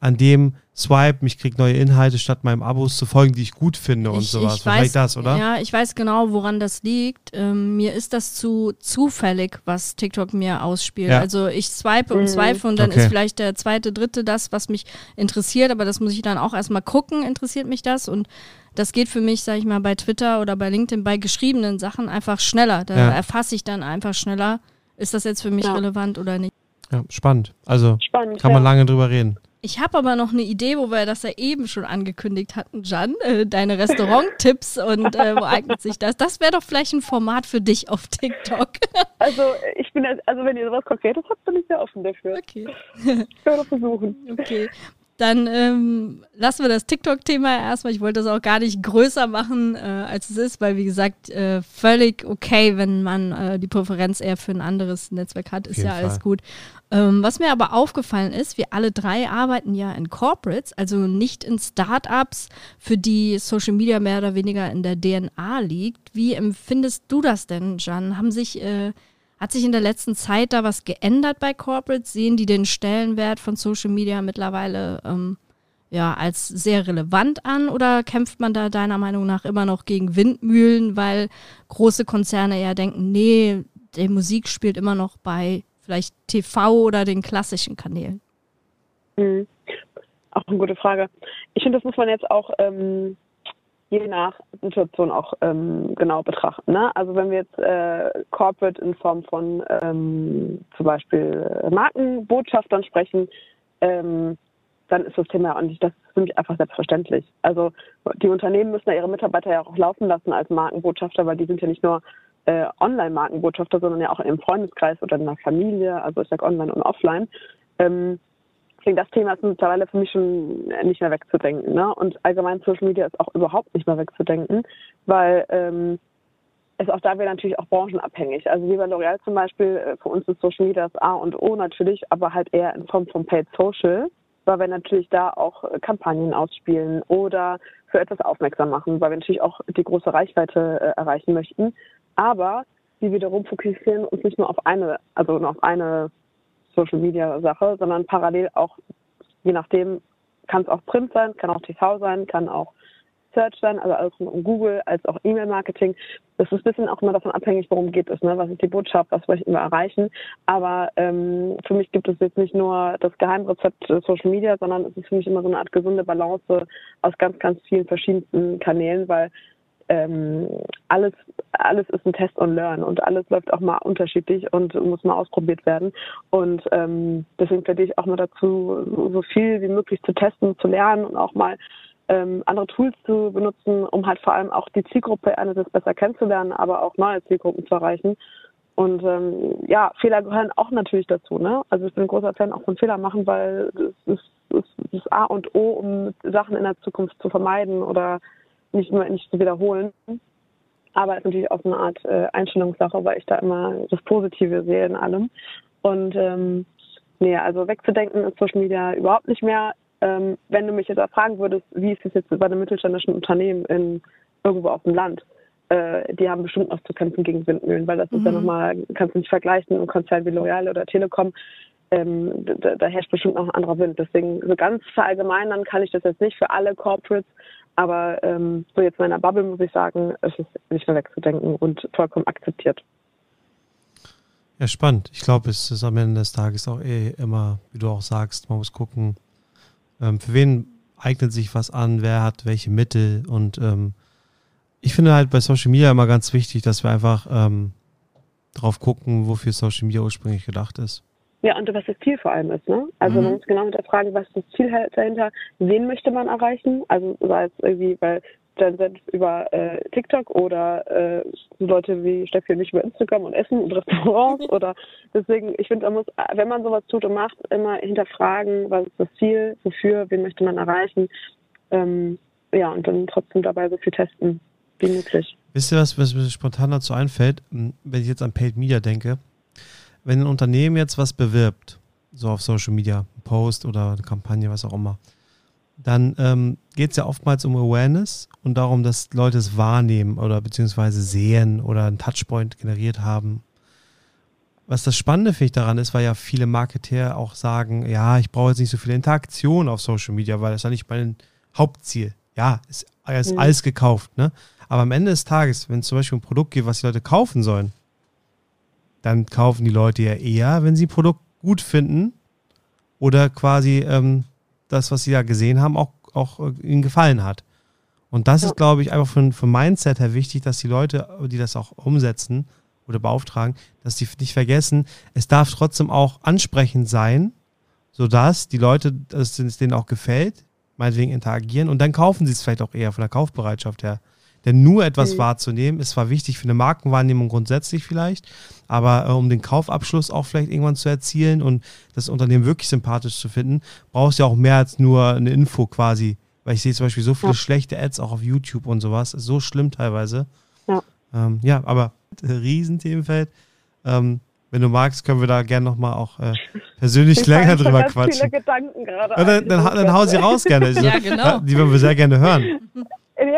an dem Swipe, mich kriegt neue Inhalte statt meinem Abos zu folgen, die ich gut finde und ich, sowas. Ich weiß, das, oder? Ja, ich weiß genau, woran das liegt. Ähm, mir ist das zu zufällig, was TikTok mir ausspielt. Ja. Also ich swipe und mhm. swipe und dann okay. ist vielleicht der zweite, dritte das, was mich interessiert, aber das muss ich dann auch erstmal gucken, interessiert mich das und das geht für mich, sag ich mal, bei Twitter oder bei LinkedIn bei geschriebenen Sachen einfach schneller. Da ja. erfasse ich dann einfach schneller, ist das jetzt für mich ja. relevant oder nicht. Ja, spannend. Also spannend, kann man lange drüber reden. Ich habe aber noch eine Idee, wo wir das ja eben schon angekündigt hatten, Jan. Äh, deine Restaurant-Tipps und äh, wo eignet sich das? Das wäre doch vielleicht ein Format für dich auf TikTok. *laughs* Also ich bin, also wenn ihr sowas Konkretes habt, bin ich sehr offen dafür. Okay. Ich werde versuchen. *laughs* Okay. Dann ähm, lassen wir das TikTok-Thema erstmal. Ich wollte das auch gar nicht größer machen, äh, als es ist, weil wie gesagt, äh, völlig okay, wenn man äh, die Präferenz eher für ein anderes Netzwerk hat, ist ja Fall. alles gut. Ähm, was mir aber aufgefallen ist, wir alle drei arbeiten ja in Corporates, also nicht in Startups, für die Social Media mehr oder weniger in der DNA liegt. Wie empfindest du das denn, Jan? Haben sich äh, hat sich in der letzten Zeit da was geändert bei Corporates? Sehen die den Stellenwert von Social Media mittlerweile ähm, ja, als sehr relevant an oder kämpft man da deiner Meinung nach immer noch gegen Windmühlen, weil große Konzerne eher denken, nee, die Musik spielt immer noch bei vielleicht TV oder den klassischen Kanälen? Mhm. Auch eine gute Frage. Ich finde, das muss man jetzt auch ähm, je nach Situation auch ähm, genau betrachten. Ne? Also wenn wir jetzt äh, Corporate in Form von ähm, zum Beispiel Markenbotschaftern sprechen, ähm, dann ist das Thema auch nicht, das ist für mich einfach selbstverständlich. Also die Unternehmen müssen ja ihre Mitarbeiter ja auch laufen lassen als Markenbotschafter, weil die sind ja nicht nur äh, Online-Markenbotschafter, sondern ja auch im Freundeskreis oder in der Familie, also ich sage online und offline. Ähm, Deswegen das Thema ist mittlerweile für mich schon nicht mehr wegzudenken. Ne? Und allgemein Social Media ist auch überhaupt nicht mehr wegzudenken, weil ähm, es auch da wäre natürlich auch branchenabhängig. Also wie bei L'Oreal zum Beispiel, äh, für uns ist Social Media das A und O natürlich, aber halt eher in Form von Paid Social, weil wir natürlich da auch äh, Kampagnen ausspielen oder für etwas aufmerksam machen, weil wir natürlich auch die große Reichweite äh, erreichen möchten. Aber wir wiederum fokussieren uns nicht nur auf eine, also nur auf eine Social Media Sache, sondern parallel auch, je nachdem, kann es auch Print sein, kann auch TV sein, kann auch Search sein, also alles um Google, als auch E-Mail-Marketing. Das ist ein bisschen auch immer davon abhängig, worum geht es, ne? was ist die Botschaft, was wollte ich immer erreichen. Aber ähm, für mich gibt es jetzt nicht nur das Geheimrezept Social Media, sondern es ist für mich immer so eine Art gesunde Balance aus ganz, ganz vielen verschiedensten Kanälen, weil ähm, alles, alles ist ein Test und Learn und alles läuft auch mal unterschiedlich und muss mal ausprobiert werden. Und ähm, deswegen plädiere ich auch mal dazu, so viel wie möglich zu testen, zu lernen und auch mal ähm, andere Tools zu benutzen, um halt vor allem auch die Zielgruppe einerseits besser kennenzulernen, aber auch neue Zielgruppen zu erreichen. Und ähm, ja, Fehler gehören auch natürlich dazu. Ne? Also ich bin ein großer Fan auch von Fehler machen, weil das ist, das ist A und O, um Sachen in der Zukunft zu vermeiden oder nicht nur nicht zu wiederholen. Aber es ist natürlich auch eine Art äh, Einstellungssache, weil ich da immer das Positive sehe in allem. Und ähm, nee, also wegzudenken ist Social Media überhaupt nicht mehr. Ähm, wenn du mich jetzt auch fragen würdest, wie ist es jetzt bei einem mittelständischen Unternehmen in irgendwo auf dem Land, äh, die haben bestimmt noch zu kämpfen gegen Windmühlen, weil das mhm. ist ja mhm. nochmal, kannst du nicht vergleichen, ein Konzern wie L'Oreal oder Telekom, ähm, da, da, herrscht bestimmt noch ein anderer Wind. Deswegen so ganz verallgemeinern kann ich das jetzt nicht für alle Corporates, aber ähm, so jetzt meiner Bubble muss ich sagen, es ist nicht mehr wegzudenken und vollkommen akzeptiert. Ja, spannend. Ich glaube, es ist am Ende des Tages auch eh immer, wie du auch sagst, man muss gucken, ähm, für wen eignet sich was an, wer hat welche Mittel und ähm, ich finde halt bei Social Media immer ganz wichtig, dass wir einfach ähm, drauf gucken, wofür Social Media ursprünglich gedacht ist. Ja, und was das Ziel vor allem ist, ne? Also mhm. man muss genau hinterfragen, was ist das Ziel halt dahinter, wen möchte man erreichen? Also sei es irgendwie bei dann sind über äh, TikTok oder äh, Leute wie Steffi und ich über Instagram und Essen und Restaurants oder deswegen, ich finde, man muss, wenn man sowas tut und macht, immer hinterfragen, was ist das Ziel, wofür, wen möchte man erreichen, ähm, ja, und dann trotzdem dabei so viel testen wie möglich. Wisst ihr was, was mir spontan dazu einfällt, hm, wenn ich jetzt an Paid Media denke? Wenn ein Unternehmen jetzt was bewirbt, so auf Social Media, ein Post oder eine Kampagne, was auch immer, dann ähm, geht es ja oftmals um Awareness und darum, dass Leute es wahrnehmen oder beziehungsweise sehen oder einen Touchpoint generiert haben. Was das Spannende finde ich daran ist, weil ja viele Marketeer auch sagen, ja, ich brauche jetzt nicht so viel Interaktion auf Social Media, weil das ist ja nicht mein Hauptziel. Ja, ist, ist mhm. alles gekauft, ne? Aber am Ende des Tages, wenn es zum Beispiel ein Produkt gibt, was die Leute kaufen sollen, dann kaufen die Leute ja eher, wenn sie ein Produkt gut finden oder quasi ähm, das, was sie da gesehen haben, auch, auch äh, ihnen gefallen hat. Und das ja. ist, glaube ich, einfach von, vom Mindset her wichtig, dass die Leute, die das auch umsetzen oder beauftragen, dass die nicht vergessen, es darf trotzdem auch ansprechend sein, sodass die Leute, dass es denen auch gefällt, meinetwegen interagieren und dann kaufen sie es vielleicht auch eher von der Kaufbereitschaft her. Denn nur etwas mhm. wahrzunehmen ist zwar wichtig für eine Markenwahrnehmung grundsätzlich vielleicht, aber äh, um den Kaufabschluss auch vielleicht irgendwann zu erzielen und das Unternehmen wirklich sympathisch zu finden, brauchst du ja auch mehr als nur eine Info quasi. Weil ich sehe zum Beispiel so viele ja. schlechte Ads auch auf YouTube und sowas. Ist so schlimm teilweise. Ja, ähm, ja aber *laughs* Riesenthemenfeld. Ähm, wenn du magst, können wir da gerne nochmal auch äh, persönlich länger drüber quatschen. Viele Gedanken gerade. Dann, dann, dann hau sie raus gerne. *laughs* ja, genau. Die würden wir sehr gerne hören. *laughs*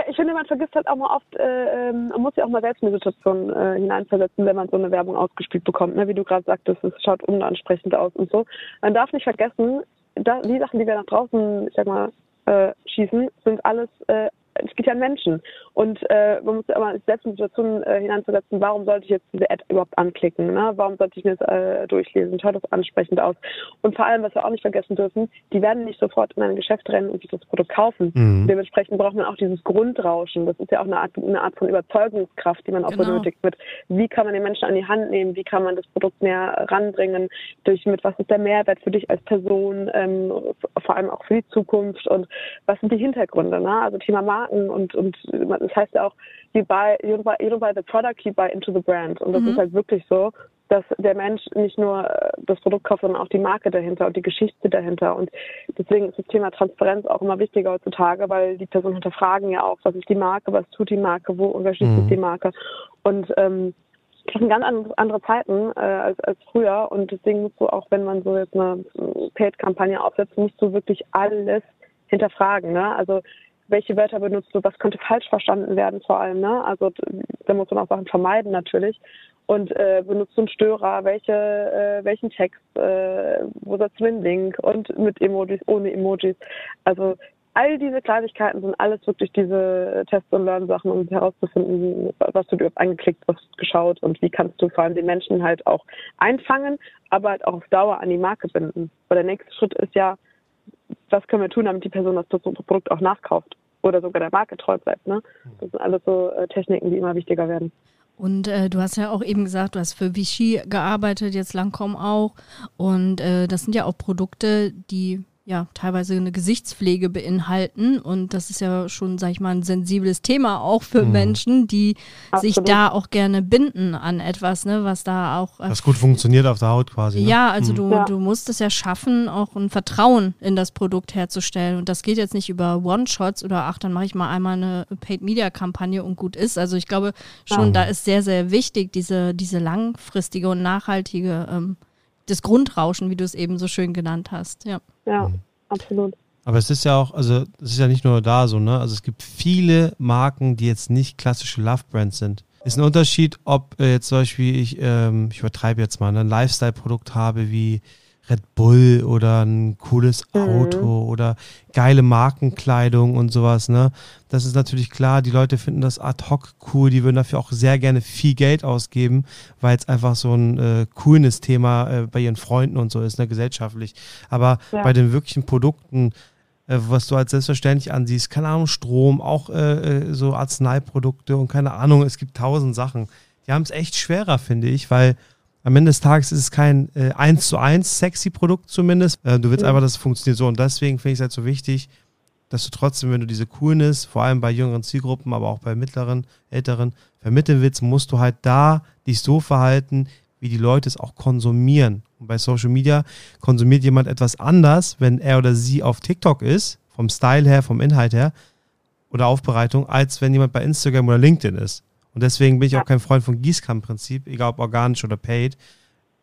ich finde, man vergisst halt auch mal oft, äh, ähm, man muss ja auch mal selbst in die Situation äh, hineinversetzen, wenn man so eine Werbung ausgespielt bekommt. Ne? Wie du gerade sagtest, es schaut unansprechend aus und so. Man darf nicht vergessen, da, die Sachen, die wir nach draußen, ich sag mal, äh, schießen, sind alles äh, es geht ja an Menschen. Und äh, man muss ja immer selbst in Situationen äh, hineinzusetzen, warum sollte ich jetzt diese Ad überhaupt anklicken? Ne? Warum sollte ich mir das äh, durchlesen? Schaut das ansprechend aus? Und vor allem, was wir auch nicht vergessen dürfen, die werden nicht sofort in ein Geschäft rennen und sich das Produkt kaufen. Mhm. Dementsprechend braucht man auch dieses Grundrauschen. Das ist ja auch eine Art, eine Art von Überzeugungskraft, die man auch genau. benötigt mit, wie kann man den Menschen an die Hand nehmen? Wie kann man das Produkt näher ranbringen? Durch mit, was ist der Mehrwert für dich als Person? Ähm, vor allem auch für die Zukunft und was sind die Hintergründe? Ne? Also Thema Marketing Marken und, und das heißt ja auch, you buy, you buy, you buy the product, you buy into the brand. Und das mhm. ist halt wirklich so, dass der Mensch nicht nur äh, das Produkt kauft, sondern auch die Marke dahinter und die Geschichte dahinter. Und deswegen ist das Thema Transparenz auch immer wichtiger heutzutage, weil die Personen hinterfragen ja auch, was ist die Marke, was tut die Marke, wo unterstützt mhm. die Marke. Und ähm, das sind ganz andere Zeiten äh, als, als früher und deswegen musst du auch, wenn man so jetzt eine Paid-Kampagne aufsetzt, musst du wirklich alles hinterfragen. Ne? Also welche Wörter benutzt du, was könnte falsch verstanden werden vor allem, ne? Also da muss man auch Sachen vermeiden natürlich. Und äh, benutzt du einen Störer, welche, äh, welchen Text, äh, wo setzt du den Link und mit Emojis, ohne Emojis. Also all diese Kleinigkeiten sind alles wirklich diese Test- und Lern-Sachen, um herauszufinden, was du dir angeklickt, was geschaut und wie kannst du vor allem den Menschen halt auch einfangen, aber halt auch auf Dauer an die Marke binden. Weil der nächste Schritt ist ja, was können wir tun, damit die Person das Produkt auch nachkauft oder sogar der Marke treu bleibt. Ne? Das sind alles so äh, Techniken, die immer wichtiger werden. Und äh, du hast ja auch eben gesagt, du hast für Vichy gearbeitet, jetzt Langkom auch. Und äh, das sind ja auch Produkte, die ja teilweise eine Gesichtspflege beinhalten und das ist ja schon, sag ich mal, ein sensibles Thema auch für mhm. Menschen, die Absolut. sich da auch gerne binden an etwas, ne, was da auch äh, was gut funktioniert auf der Haut quasi. Ne? Ja, also mhm. du, ja. du musst es ja schaffen, auch ein Vertrauen in das Produkt herzustellen und das geht jetzt nicht über One-Shots oder ach, dann mache ich mal einmal eine Paid-Media-Kampagne und gut ist. Also ich glaube schon, ja. da ist sehr, sehr wichtig diese, diese langfristige und nachhaltige ähm, das Grundrauschen, wie du es eben so schön genannt hast. Ja, ja mhm. absolut. Aber es ist ja auch, also es ist ja nicht nur da so, ne? Also es gibt viele Marken, die jetzt nicht klassische Love-Brands sind. Ist ein Unterschied, ob äh, jetzt zum Beispiel ich, ähm, ich übertreibe jetzt mal, ne, ein Lifestyle-Produkt habe wie Red Bull oder ein cooles mhm. Auto mhm. oder geile Markenkleidung und sowas, ne? Das ist natürlich klar, die Leute finden das ad hoc cool, die würden dafür auch sehr gerne viel Geld ausgeben, weil es einfach so ein äh, Coolness-Thema äh, bei ihren Freunden und so ist, ne, gesellschaftlich. Aber ja. bei den wirklichen Produkten, äh, was du als selbstverständlich ansiehst, keine Ahnung, Strom, auch äh, äh, so Arzneiprodukte und keine Ahnung, es gibt tausend Sachen. Die haben es echt schwerer, finde ich, weil am Ende des Tages ist es kein äh, 1 zu 1 sexy Produkt zumindest. Äh, du willst ja. einfach, dass es funktioniert so. Und deswegen finde ich es halt so wichtig, dass du trotzdem, wenn du diese Coolness, vor allem bei jüngeren Zielgruppen, aber auch bei mittleren, älteren, vermitteln willst, musst du halt da dich so verhalten, wie die Leute es auch konsumieren. Und bei Social Media konsumiert jemand etwas anders, wenn er oder sie auf TikTok ist, vom Style her, vom Inhalt her oder Aufbereitung, als wenn jemand bei Instagram oder LinkedIn ist. Und deswegen bin ich auch kein Freund von Gießkannenprinzip, egal ob organisch oder paid.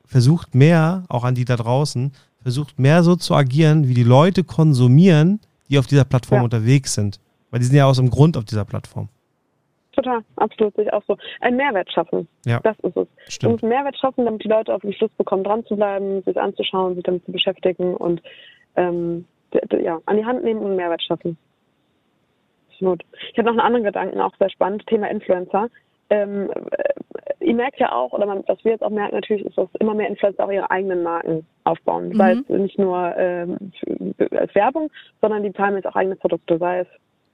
Versucht mehr, auch an die da draußen, versucht mehr so zu agieren, wie die Leute konsumieren, die auf dieser Plattform Ja. unterwegs sind. Weil die sind ja aus dem Grund auf dieser Plattform. Total, absolut, sehe ich auch so. Ein Mehrwert schaffen. Ja. Das ist es. Stimmt. musst Mehrwert schaffen, damit die Leute auf den Schluss bekommen, dran zu bleiben, sich anzuschauen, sich damit zu beschäftigen und ähm, ja, an die Hand nehmen und Mehrwert schaffen. Absolut. Ich habe noch einen anderen Gedanken, auch sehr spannend, Thema Influencer. Ähm, äh, ihr merkt ja auch, oder man, was wir jetzt auch merken natürlich, ist, dass immer mehr Influencer auch ihre eigenen Marken aufbauen. Mhm. Sei es nicht nur ähm, als Werbung, sondern die teilen jetzt auch eigene Produkte, sei es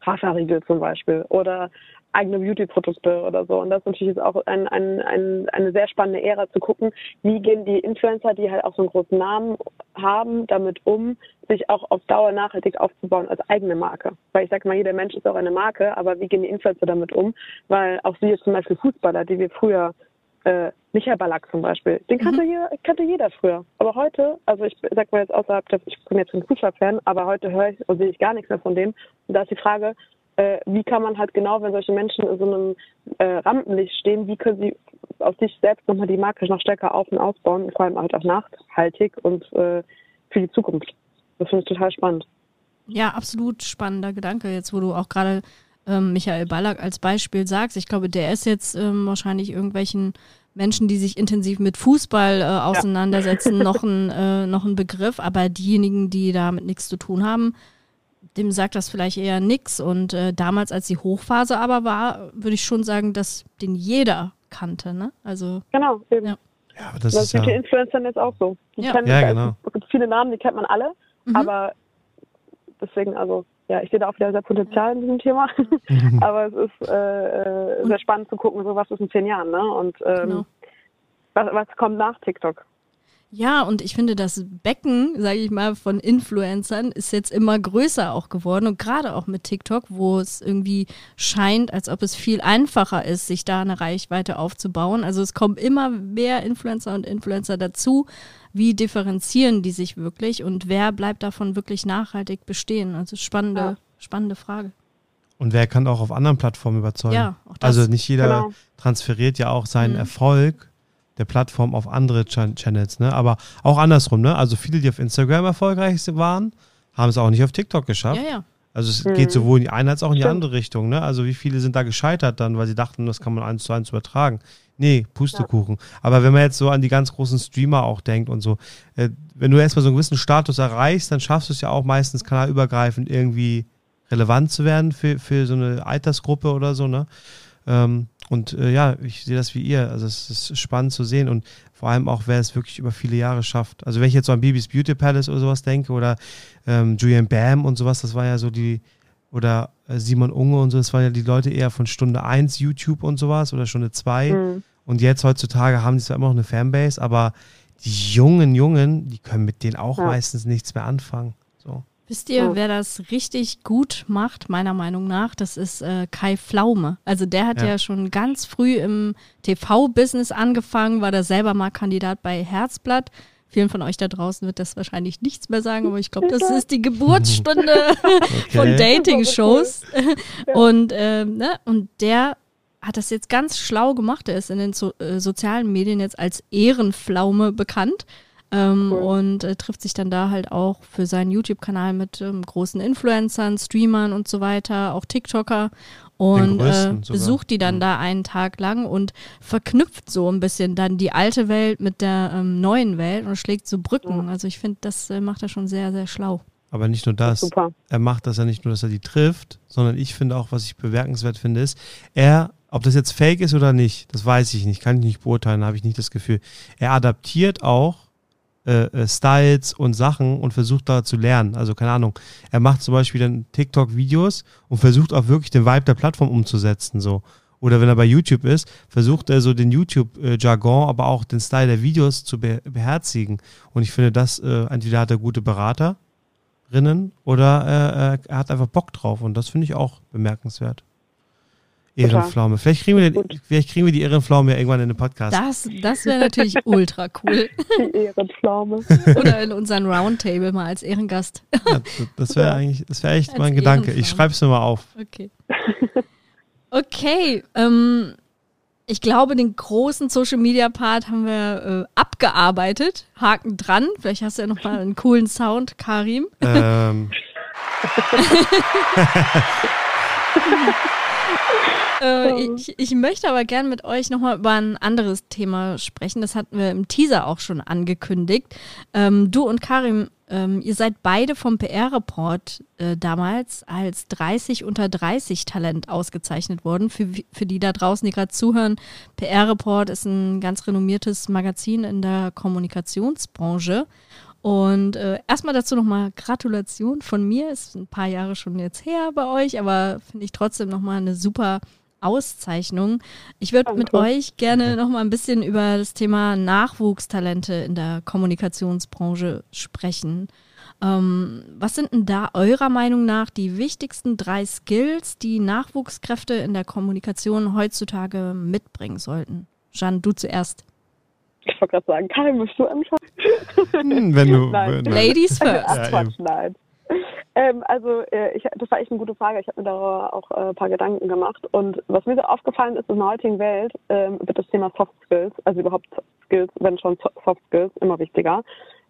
Haferriegel zum Beispiel oder eigene Beauty-Produkte oder so. Und das ist natürlich auch ein, ein, ein, eine sehr spannende Ära zu gucken, wie gehen die Influencer, die halt auch so einen großen Namen haben, damit um, sich auch auf Dauer nachhaltig aufzubauen als eigene Marke. Weil ich sage mal, jeder Mensch ist auch eine Marke, aber wie gehen die Influencer damit um? Weil auch sie jetzt zum Beispiel Fußballer, die wir früher äh, Michael Ballack zum Beispiel, den kannte, jeder, kannte jeder früher. Aber heute, also ich sag mal jetzt außerhalb, der, ich bin jetzt ein Fußballfan, aber heute höre ich und sehe ich gar nichts mehr von dem. Und da ist die Frage, äh, wie kann man halt genau, wenn solche Menschen in so einem äh, Rampenlicht stehen, wie können sie aus sich selbst nochmal die Marke noch stärker auf- und ausbauen und vor allem halt auch nachhaltig und äh, für die Zukunft. Das finde ich total spannend. Ja, absolut spannender Gedanke, jetzt wo du auch gerade ähm, Michael Ballack als Beispiel sagst. Ich glaube, der ist jetzt ähm, wahrscheinlich irgendwelchen Menschen, die sich intensiv mit Fußball äh, auseinandersetzen, *laughs* noch, ein, äh, noch ein Begriff, aber diejenigen, die damit nichts zu tun haben, dem sagt das vielleicht eher nix. Und äh, damals, als die Hochphase aber war, würde ich schon sagen, dass den jeder kannte. Ne? Also Genau, eben. Ja. Ja, aber das Das ist ja. den Influencern jetzt auch so. Die Ja. kennen, Ja, genau. Es gibt viele Namen, die kennt man alle, Mhm. aber deswegen, also, ja, ich sehe da auch wieder sehr Potenzial in diesem Thema. *laughs* aber es ist äh, äh, sehr spannend zu gucken, so was ist in zehn Jahren, ne? Und ähm, Genau. was, was kommt nach TikTok? Ja, und ich finde, das Becken, sage ich mal, von Influencern ist jetzt immer größer auch geworden und gerade auch mit TikTok, wo es irgendwie scheint, als ob es viel einfacher ist, sich da eine Reichweite aufzubauen. Also es kommen immer mehr Influencer und Influencer dazu. Wie differenzieren die sich wirklich und wer bleibt davon wirklich nachhaltig bestehen? Also spannende, Ja. spannende Frage. Und wer kann auch auf anderen Plattformen überzeugen? Ja, auch das. Also nicht jeder Genau. transferiert ja auch seinen Mhm. Erfolg der Plattform auf andere Chan Channels, ne? Aber auch andersrum, ne? Also viele, die auf Instagram erfolgreich waren, haben es auch nicht auf TikTok geschafft. Ja, ja. Also es Mhm. geht sowohl in die eine als auch in die Stimmt. andere Richtung, ne? Also wie viele sind da gescheitert dann, weil sie dachten, das kann man eins zu eins übertragen. Nee, Pustekuchen. Aber wenn man jetzt so an die ganz großen Streamer auch denkt und so, äh, wenn du erstmal so einen gewissen Status erreichst, dann schaffst du es ja auch meistens kanalübergreifend irgendwie relevant zu werden für, für so eine Altersgruppe oder so, ne? Ähm, und äh, ja, ich sehe das wie ihr. Also es ist spannend zu sehen und vor allem auch, wer es wirklich über viele Jahre schafft. Also wenn ich jetzt so an Bibis Beauty Palace oder sowas denke oder ähm, Julian Bam und sowas, das war ja so die, oder äh, Simon Unge und so, das waren ja die Leute eher von Stunde 1 YouTube und sowas oder Stunde 2. Mhm. Und jetzt heutzutage haben die zwar immer noch eine Fanbase, aber die jungen Jungen, die können mit denen auch Ja. meistens nichts mehr anfangen. So. Wisst ihr, wer das richtig gut macht, meiner Meinung nach? Das ist äh, Kai Pflaume. Also der hat Ja. ja. schon ganz früh im TV-Business angefangen, war da selber mal Kandidat bei Herzblatt. Vielen von euch da draußen wird das wahrscheinlich nichts mehr sagen, aber ich glaube, das ist die Geburtsstunde *laughs* von Okay. Dating-Shows. Und, ähm, ne? und der hat das jetzt ganz schlau gemacht. Er ist in den so äh, sozialen Medien jetzt als Ehrenpflaume bekannt. Ähm, Cool. Und äh, trifft sich dann da halt auch für seinen YouTube-Kanal mit ähm, großen Influencern, Streamern und so weiter, auch TikToker. Und äh, besucht die dann Mhm. da einen Tag lang und verknüpft so ein bisschen dann die alte Welt mit der ähm, neuen Welt und schlägt so Brücken. Ja. Also ich finde, das äh, macht er schon sehr, sehr schlau. Aber nicht nur das. Super. er macht das ja nicht nur, dass er die trifft, sondern ich finde auch, was ich bemerkenswert finde, ist, er, ob das jetzt fake ist oder nicht, das weiß ich nicht, kann ich nicht beurteilen, habe ich nicht das Gefühl. Er adaptiert auch äh, äh, Styles und Sachen und versucht da zu lernen. Also keine Ahnung, er macht zum Beispiel dann TikTok-Videos und versucht auch wirklich den Vibe der Plattform umzusetzen, so. Oder wenn er bei YouTube ist, versucht er so den YouTube-Jargon, aber auch den Style der Videos zu be beherzigen. Und ich finde, das, äh, entweder hat er gute Berater, Rinnen oder äh, äh, er hat einfach Bock drauf und das finde ich auch bemerkenswert. Ehrenpflaume. Vielleicht kriegen, wir den, vielleicht kriegen wir die Ehrenpflaume ja irgendwann in den Podcast. Das, das wäre natürlich *laughs* ultra cool. Die Ehrenpflaume. Oder in unseren Roundtable mal als Ehrengast. Ja, das wäre Ja. eigentlich, das wäre echt Als mein Gedanke. Ich schreibe es mir mal auf. Okay. Okay, ähm, Ich glaube, den großen Social Media Part haben wir äh, abgearbeitet. Haken dran. Vielleicht hast du ja noch mal einen coolen Sound, Karim. Ähm. *laughs* *laughs* äh, ich, ich, möchte aber gerne mit euch nochmal über ein anderes Thema sprechen. Das hatten wir im Teaser auch schon angekündigt. Ähm, du und Karim, ähm, ihr seid beide vom PR-Report äh, damals als 30 unter 30 Talent ausgezeichnet worden. Für, für die da draußen, die gerade zuhören, PR-Report ist ein ganz renommiertes Magazin in der Kommunikationsbranche. Und äh, erstmal dazu nochmal Gratulation von mir. Ist ein paar Jahre schon jetzt her bei euch, aber finde ich trotzdem nochmal eine super Auszeichnung. Ich würde mit euch gerne nochmal ein bisschen über das Thema Nachwuchstalente in der Kommunikationsbranche sprechen. Ähm, was sind denn da eurer Meinung nach die wichtigsten drei Skills, die Nachwuchskräfte in der Kommunikation heutzutage mitbringen sollten? Jeanne, du zuerst. Ich wollte gerade sagen, Kai, möchtest du anfangen? Hm, wenn du, nein. Wenn, Ladies first. Ach, Quatsch, nein. Ähm, also äh, ich, das war echt eine gute Frage. Ich habe mir da auch äh, ein paar Gedanken gemacht. Und was mir so aufgefallen ist, in der heutigen Welt ähm, wird das Thema Soft Skills, also überhaupt Skills, wenn schon Soft Skills, immer wichtiger.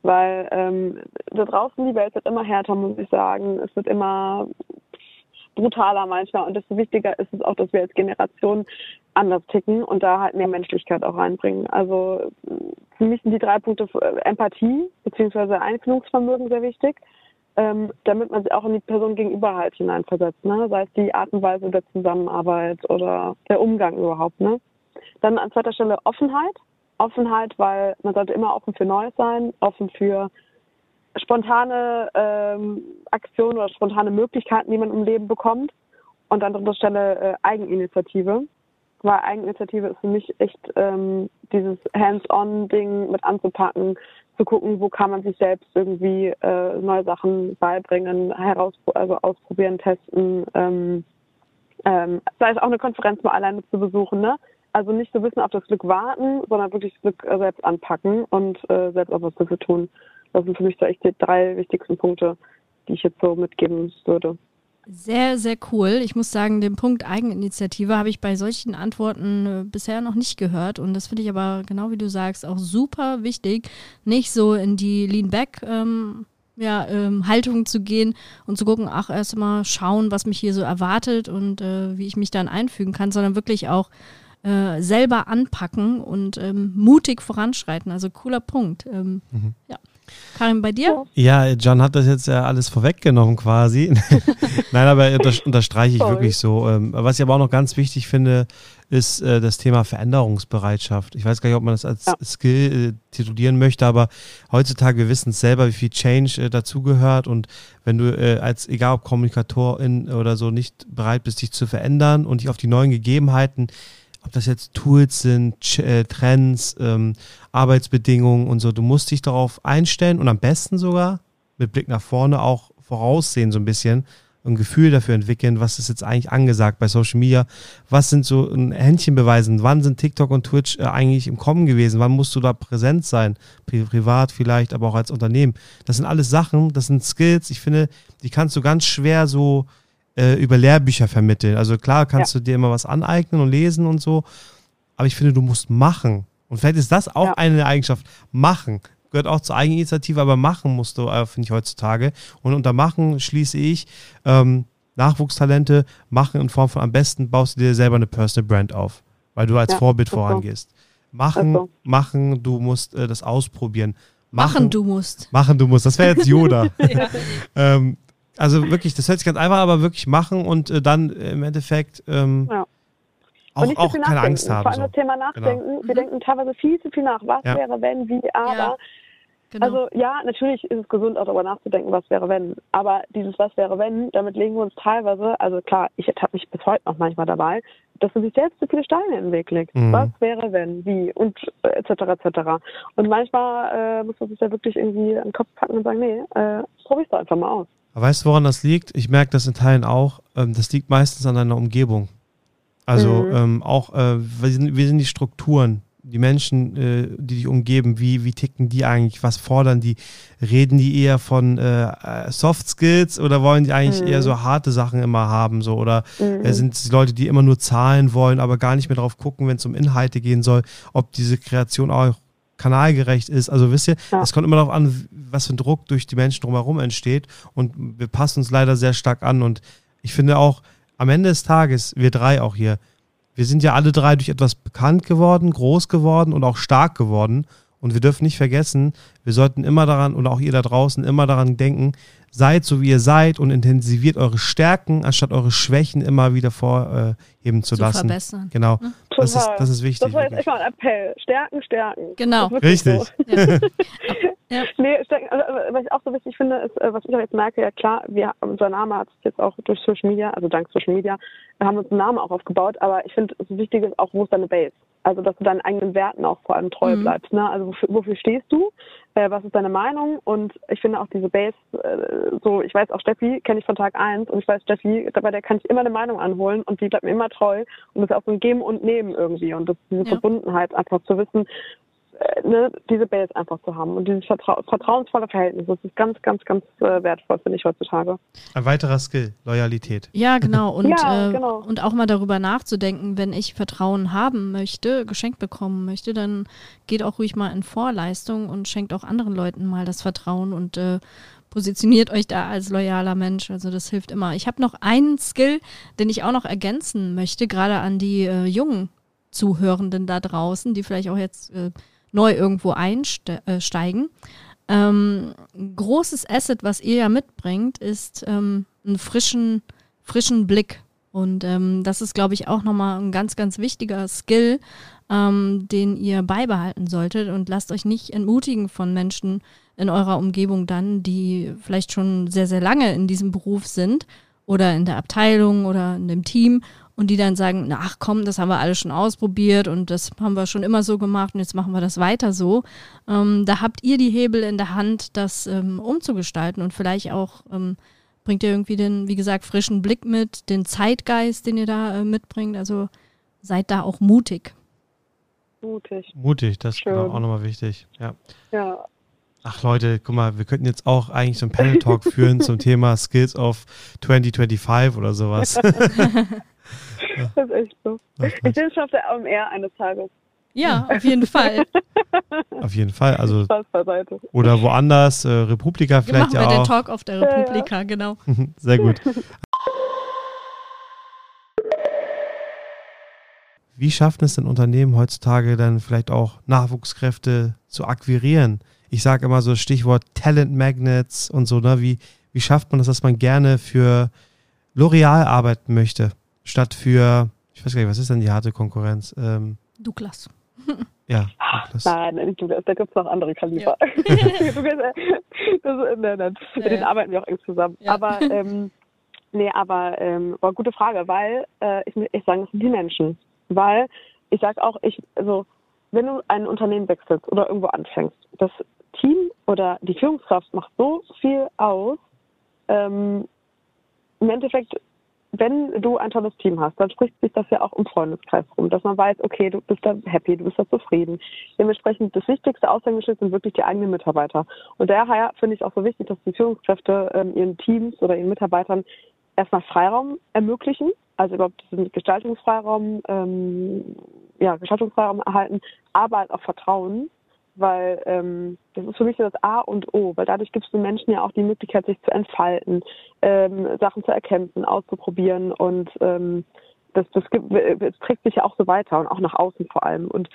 Weil ähm, da draußen die Welt wird immer härter, muss ich sagen. Es wird immer brutaler manchmal. Und desto wichtiger ist es auch, dass wir als Generation anders ticken und da halt mehr Menschlichkeit auch reinbringen. Also für mich sind die drei Punkte äh, Empathie bzw. Einfühlungsvermögen sehr wichtig, ähm, damit man sich auch in die Person gegenüber halt hineinversetzt. Ne? Sei es die Art und Weise der Zusammenarbeit oder der Umgang überhaupt. Ne? Dann an zweiter Stelle Offenheit. Offenheit, weil man sollte immer offen für Neues sein, offen für spontane ähm, Aktionen oder spontane Möglichkeiten, die man im Leben bekommt. Und an dritter Stelle äh, Eigeninitiative. Weil Eigeninitiative ist für mich echt ähm, dieses Hands-on-Ding mit anzupacken, zu gucken, wo kann man sich selbst irgendwie äh, neue Sachen beibringen, heraus, also ausprobieren, testen. Ähm, ähm, sei es auch eine Konferenz mal alleine zu besuchen, ne? Also nicht so wissen auf das Glück warten, sondern wirklich das Glück äh, selbst anpacken und äh, selbst auch was dafür tun. Das sind für mich so echt die drei wichtigsten Punkte, die ich jetzt so mitgeben würde. Sehr, sehr cool. Ich muss sagen, den Punkt Eigeninitiative habe ich bei solchen Antworten äh, bisher noch nicht gehört. Und das finde ich aber, genau wie du sagst, auch super wichtig, nicht so in die Lean-Back- ähm, ja, ähm, Haltung zu gehen und zu gucken, ach, erst mal schauen, was mich hier so erwartet und äh, wie ich mich dann einfügen kann, sondern wirklich auch äh, selber anpacken und ähm, mutig voranschreiten. Also cooler Punkt. Ähm, mhm. Ja. Karin, bei dir? Ja, John hat das jetzt ja alles vorweggenommen quasi. *laughs* Nein, aber das unterstreiche ich wirklich so. Ähm, was ich aber auch noch ganz wichtig finde, ist äh, das Thema Veränderungsbereitschaft. Ich weiß gar nicht, ob man das als ja. Skill äh, titulieren möchte, aber heutzutage, wir wissen es selber, wie viel Change äh, dazugehört und wenn du äh, als, egal ob Kommunikatorin oder so, nicht bereit bist, dich zu verändern und dich auf die neuen Gegebenheiten ob das jetzt Tools sind, äh, Trends, ähm, Arbeitsbedingungen und so. Du musst dich darauf einstellen und am besten sogar mit Blick nach vorne auch voraussehen so ein bisschen ein Gefühl dafür entwickeln, was ist jetzt eigentlich angesagt bei Social Media, was sind so ein Händchen beweisen, wann sind TikTok und Twitch äh, eigentlich im Kommen gewesen, wann musst du da präsent sein, Pri privat vielleicht, aber auch als Unternehmen. Das sind alles Sachen, das sind Skills, ich finde, die kannst du ganz schwer so äh, über Lehrbücher vermitteln. Also klar kannst ja. du dir immer was aneignen und lesen und so, aber ich finde, du musst machen. Und vielleicht ist das auch ja. eine Eigenschaft. Machen. Gehört auch zur Eigeninitiative, aber machen musst du, äh, finde ich, heutzutage. Und unter machen schließe ich ähm, Nachwuchstalente, machen in Form von am besten baust du dir selber eine Personal Brand auf, weil du als ja, Vorbild vorangehst. Machen, so. machen, du musst äh, das ausprobieren. Machen, machen, du musst. Machen, du musst. Das wäre jetzt Yoda. *laughs* ähm, also wirklich, das hört sich ganz einfach, aber wirklich machen und äh, dann im Endeffekt ähm, ja. auch, auch keine Angst haben. Vor allem so. das Thema Nachdenken. Genau. Wir mhm. denken teilweise viel zu viel nach. Was ja. wäre, wenn, wie, aber. Ja. Genau. Also ja, natürlich ist es gesund, auch darüber nachzudenken, was wäre, wenn. Aber dieses Was wäre, wenn, damit legen wir uns teilweise, also klar, ich habe mich bis heute noch manchmal dabei, dass man sich selbst zu viele Steine im Weg legt. Mhm. Was wäre, wenn, wie und äh, etc. etc. Und manchmal äh, muss man sich da wirklich irgendwie an den Kopf packen und sagen, nee, äh, probier's doch einfach mal aus. Aber weißt du, woran das liegt? Ich merke das in Teilen auch. Ähm, das liegt meistens an deiner Umgebung. Also mhm. ähm, auch, äh, wir, sind, wir sind die Strukturen. die Menschen, äh, die dich umgeben, wie, wie ticken die eigentlich, was fordern die? Reden die eher von äh, Soft Skills oder wollen die eigentlich mhm. eher so harte Sachen immer haben? So? Oder äh, mhm. sind es Leute, die immer nur Zahlen wollen, aber gar nicht mehr drauf gucken, wenn es um Inhalte gehen soll, ob diese Kreation auch kanalgerecht ist. Also wisst ihr, es ja. kommt immer darauf an, was für ein Druck durch die Menschen drumherum entsteht. Und wir passen uns leider sehr stark an. Und ich finde auch, am Ende des Tages, wir drei auch hier, wir sind ja alle drei durch etwas bekannt geworden, groß geworden und auch stark geworden. Und wir dürfen nicht vergessen, wir sollten immer daran, und auch ihr da draußen, immer daran denken, seid so wie ihr seid und intensiviert eure Stärken, anstatt eure Schwächen immer wieder vorheben zu, zu lassen. Verbessern. Genau. Hm? Das, ist, das ist wichtig. Das war jetzt echt mal ein Appell. Stärken, stärken. Genau. Richtig. So. Ja. *laughs* ja. Nee, stärken, also, was ich auch so wichtig finde, ist, äh, was ich auch jetzt merke, ja klar, wir, unser Name hat sich jetzt auch durch Social Media, also dank Social Media, haben uns einen Namen auch aufgebaut, aber ich finde, das Wichtige ist auch, wo ist deine Base? Also, dass du deinen eigenen Werten auch vor allem treu mhm. bleibst. Ne? Also, wofür, wofür stehst du? Äh, was ist deine Meinung? Und ich finde auch diese Base, äh, so, ich weiß auch Steffi, kenne ich von Tag eins und ich weiß Steffi, bei der kann ich immer eine Meinung anholen und die bleibt mir immer treu. Und das ist auch so ein Geben und Nehmen irgendwie. Und das, diese ja. Verbundenheit einfach zu wissen, ne, diese Base einfach zu haben und dieses Vertrau vertrauensvolle Verhältnis. Das ist ganz, ganz, ganz äh, wertvoll, finde ich heutzutage. Ein weiterer Skill, Loyalität. Ja, genau. *laughs* Und, ja, äh, genau. und auch mal darüber nachzudenken, wenn ich Vertrauen haben möchte, geschenkt bekommen möchte, dann geht auch ruhig mal in Vorleistung und schenkt auch anderen Leuten mal das Vertrauen und äh, positioniert euch da als loyaler Mensch. Also das hilft immer. Ich habe noch einen Skill, den ich auch noch ergänzen möchte, gerade an die äh, jungen Zuhörenden da draußen, die vielleicht auch jetzt äh, neu irgendwo einsteigen. Ähm, großes Asset, was ihr ja mitbringt, ist ähm, einen frischen, frischen Blick. Und ähm, das ist, glaube ich, auch nochmal ein ganz, ganz wichtiger Skill, ähm, den ihr beibehalten solltet. Und lasst euch nicht entmutigen von Menschen in eurer Umgebung dann, die vielleicht schon sehr, sehr lange in diesem Beruf sind oder in der Abteilung oder in dem Team und die dann sagen, na, ach komm, das haben wir alles schon ausprobiert und das haben wir schon immer so gemacht und jetzt machen wir das weiter so. Ähm, da habt ihr die Hebel in der Hand, das ähm, umzugestalten und vielleicht auch ähm, bringt ihr irgendwie den, wie gesagt, frischen Blick mit, den Zeitgeist, den ihr da äh, mitbringt. Also seid da auch mutig. Mutig. Mutig, das Schön. ist auch nochmal wichtig. Ja. ja. Ach Leute, guck mal, wir könnten jetzt auch eigentlich so einen Panel-Talk führen *laughs* zum Thema Skills of 2025 oder sowas. *laughs* Das ist echt so. Ich bin schon auf der OMR eines Tages. Ja, auf jeden Fall. *laughs* auf jeden Fall. Also, Spaß beiseite. Oder woanders, äh, Republika vielleicht ja auch. Machen wir den Talk auf der Republika, ja, ja. genau. *laughs* Sehr gut. Wie schaffen es denn Unternehmen heutzutage dann vielleicht auch Nachwuchskräfte zu akquirieren? Ich sage immer so Stichwort Talent Magnets und so, ne? Wie, wie schafft man das, dass man gerne für L'Oreal arbeiten möchte? Statt für, ich weiß gar nicht, was ist denn die harte Konkurrenz? Ähm, Douglas. *laughs* Ja, Douglas. Nein, nicht Douglas, da gibt es noch andere Kaliber. Ja. *laughs* das, nein, nein. Mit denen arbeiten wir auch eng zusammen. Ja. Aber, ähm, nee, aber, ähm, war gute Frage, weil, äh, ich, ich sage, das sind die Menschen. Weil, ich sage auch, ich, also, wenn du ein Unternehmen wechselst oder irgendwo anfängst, das Team oder die Führungskraft macht so viel aus, ähm, im Endeffekt wenn du ein tolles Team hast, dann spricht sich das ja auch im Freundeskreis rum, dass man weiß, okay, du bist da happy, du bist da zufrieden. Dementsprechend das wichtigste Aushängeschild sind wirklich die eigenen Mitarbeiter. Und daher finde ich es auch so wichtig, dass die Führungskräfte ähm, ihren Teams oder ihren Mitarbeitern erstmal Freiraum ermöglichen, also überhaupt diesen Gestaltungsfreiraum, ähm, ja, Gestaltungsfreiraum erhalten, aber halt auch Vertrauen, weil ähm, das ist für mich so das A und O, weil dadurch gibst du Menschen ja auch die Möglichkeit, sich zu entfalten, ähm, Sachen zu erkämpfen, auszuprobieren und ähm, das, das, gibt, das trägt sich ja auch so weiter und auch nach außen vor allem. Und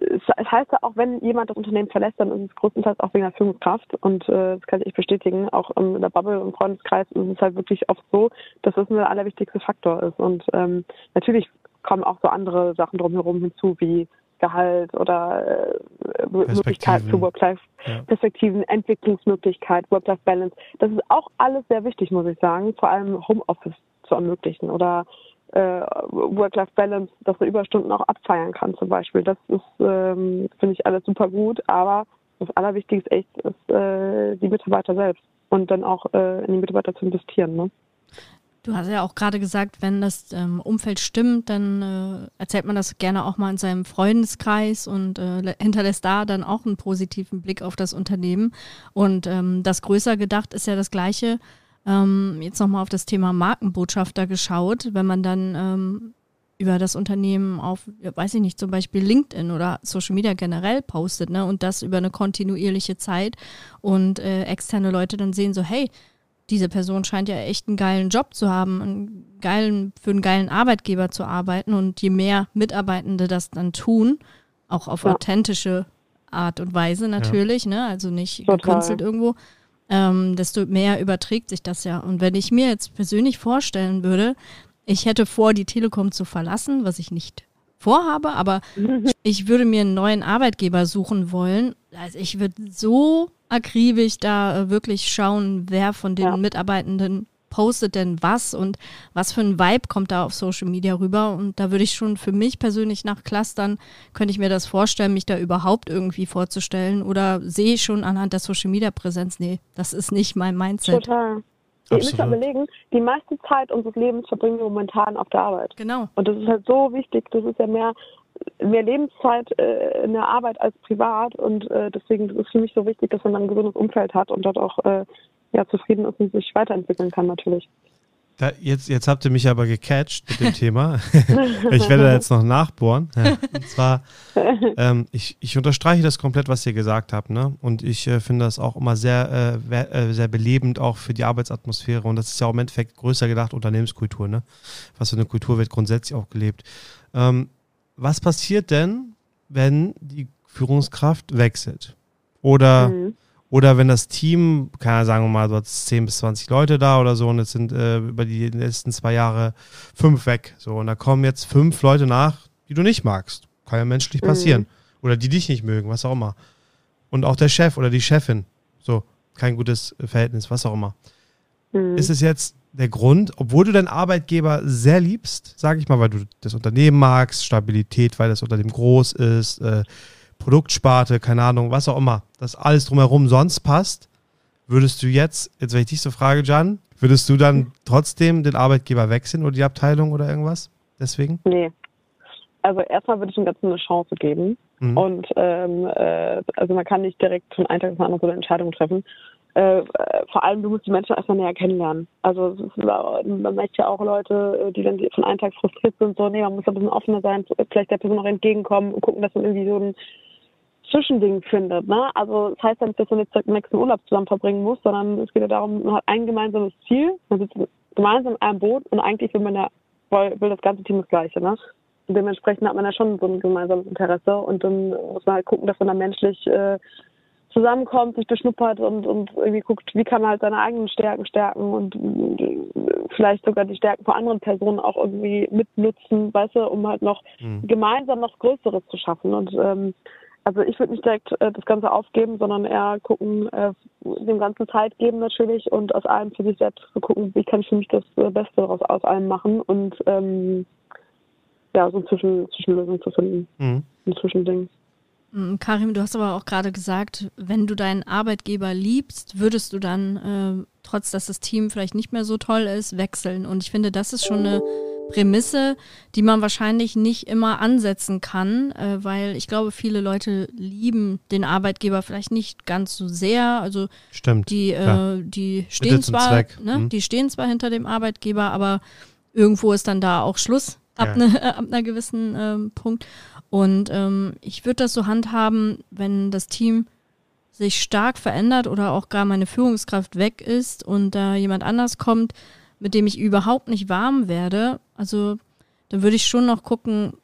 es, heißt ja auch, wenn jemand das Unternehmen verlässt, dann ist es größtenteils auch wegen der Führungskraft und äh, das kann ich bestätigen, auch in der Bubble und Freundeskreis ist es halt wirklich oft so, dass das der allerwichtigste Faktor ist. Und ähm, natürlich kommen auch so andere Sachen drumherum hinzu, wie Gehalt oder äh, Möglichkeiten zu Work-Life-Perspektiven, ja. Entwicklungsmöglichkeit, Work-Life-Balance. Das ist auch alles sehr wichtig, muss ich sagen, vor allem Homeoffice zu ermöglichen oder äh, Work-Life-Balance, dass man Überstunden auch abfeiern kann zum Beispiel. Das ist, ähm, finde ich, alles super gut, aber das Allerwichtigste echt ist äh, die Mitarbeiter selbst und dann auch äh, in die Mitarbeiter zu investieren. Ne? Du hast ja auch gerade gesagt, wenn das ähm, Umfeld stimmt, dann äh, erzählt man das gerne auch mal in seinem Freundeskreis und äh, hinterlässt da dann auch einen positiven Blick auf das Unternehmen. Und ähm, das größer gedacht ist ja das Gleiche. Ähm, jetzt nochmal auf das Thema Markenbotschafter geschaut, wenn man dann ähm, über das Unternehmen auf, weiß ich nicht, zum Beispiel LinkedIn oder Social Media generell postet, ne, und das über eine kontinuierliche Zeit und äh, externe Leute dann sehen so, hey, diese Person scheint ja echt einen geilen Job zu haben, einen geilen, für einen geilen Arbeitgeber zu arbeiten und je mehr Mitarbeitende das dann tun, auch auf ja. authentische Art und Weise natürlich, ja. ne, also nicht gekünstelt irgendwo, ähm, desto mehr überträgt sich das ja. Und wenn ich mir jetzt persönlich vorstellen würde, ich hätte vor, die Telekom zu verlassen, was ich nicht vorhabe, aber *laughs* ich würde mir einen neuen Arbeitgeber suchen wollen. Also ich würde so akribisch da äh, wirklich schauen, wer von den ja. Mitarbeitenden postet denn was und was für ein Vibe kommt da auf Social Media rüber. Und da würde ich schon für mich persönlich nach Clustern, könnte ich mir das vorstellen, mich da überhaupt irgendwie vorzustellen oder sehe ich schon anhand der Social Media Präsenz, nee, das ist nicht mein Mindset. Total. Ihr müsst ja überlegen, die meiste Zeit unseres Lebens verbringen wir momentan auf der Arbeit. Genau. Und das ist halt so wichtig. Das ist ja mehr, mehr Lebenszeit äh, in der Arbeit als privat. Und äh, deswegen ist es für mich so wichtig, dass man ein gesundes Umfeld hat und dort auch äh, ja, zufrieden ist und sich weiterentwickeln kann natürlich. Da, jetzt, jetzt habt ihr mich aber gecatcht mit dem Thema. *laughs* ich werde da jetzt noch nachbohren. Und zwar, *laughs* ähm, ich, ich unterstreiche das komplett, was ihr gesagt habt. Ne? Und ich äh, finde das auch immer sehr, äh, äh, sehr belebend, auch für die Arbeitsatmosphäre. Und das ist ja auch im Endeffekt größer gedacht Unternehmenskultur. Ne? Was für eine Kultur wird grundsätzlich auch gelebt. Ähm, was passiert denn, wenn die Führungskraft wechselt? Oder mhm oder wenn das Team, kann ja sagen wir mal, du hast 10 bis 20 Leute da oder so und es sind äh, über die letzten zwei Jahre fünf weg. So, und da kommen jetzt fünf Leute nach, die du nicht magst. Kann ja menschlich mhm. passieren. Mhm. Oder die dich nicht mögen, was auch immer. Und auch der Chef oder die Chefin. So, kein gutes Verhältnis, was auch immer. Mhm. Ist es jetzt der Grund, obwohl du deinen Arbeitgeber sehr liebst, sage ich mal, weil du das Unternehmen magst, Stabilität, weil das Unternehmen groß ist, äh, Produktsparte, keine Ahnung, was auch immer, das alles drumherum sonst passt, würdest du jetzt, jetzt wenn ich dich so frage, Jan, würdest du dann trotzdem den Arbeitgeber wechseln oder die Abteilung oder irgendwas? Deswegen? Nee. Also erstmal würde ich dem Ganzen eine Chance geben. Mhm. Und ähm, äh, also man kann nicht direkt von einem Tag auf den anderen so eine Entscheidung treffen. Äh, vor allem, du musst die Menschen erstmal näher kennenlernen. Also man merkt ja auch Leute, die dann von einem Tag frustriert sind, so, nee, man muss ein bisschen offener sein, vielleicht der Person auch entgegenkommen und gucken, dass man irgendwie so ein Zwischending findet. Ne? Also das heißt ja nicht, dass man jetzt den nächsten Urlaub zusammen verbringen muss, sondern es geht ja darum, man hat ein gemeinsames Ziel, man sitzt gemeinsam in einem Boot und eigentlich will man ja, will das ganze Team das Gleiche. Ne? Und dementsprechend hat man ja schon so ein gemeinsames Interesse und dann muss man halt gucken, dass man da menschlich äh, zusammenkommt, sich beschnuppert und, und irgendwie guckt, wie kann man halt seine eigenen Stärken stärken und äh, vielleicht sogar die Stärken von anderen Personen auch irgendwie mitnutzen, weißt du, um halt noch mhm. gemeinsam noch Größeres zu schaffen. Und ähm, also ich würde nicht direkt äh, das Ganze aufgeben, sondern eher gucken, äh, dem Ganzen Zeit geben natürlich und aus allem für sich selbst zu gucken, wie kann ich für mich das äh, Beste daraus aus allem machen und ähm, ja, so eine Zwischen Zwischenlösung zu finden. Mhm. Ein Zwischending. Mm, Karim, du hast aber auch gerade gesagt, wenn du deinen Arbeitgeber liebst, würdest du dann, äh, trotz dass das Team vielleicht nicht mehr so toll ist, wechseln. Und ich finde, das ist schon eine Prämisse, die man wahrscheinlich nicht immer ansetzen kann, äh, weil ich glaube, viele Leute lieben den Arbeitgeber vielleicht nicht ganz so sehr. Also Stimmt, die, äh, die stehen zwar, ne, mhm. die stehen zwar hinter dem Arbeitgeber, aber irgendwo ist dann da auch Schluss ab, ja. ne, ab einer gewissen ähm, Punkt. Und ähm, ich würde das so handhaben, wenn das Team sich stark verändert oder auch gar meine Führungskraft weg ist und da jemand anders kommt, mit dem ich überhaupt nicht warm werde, also dann würde ich schon noch gucken,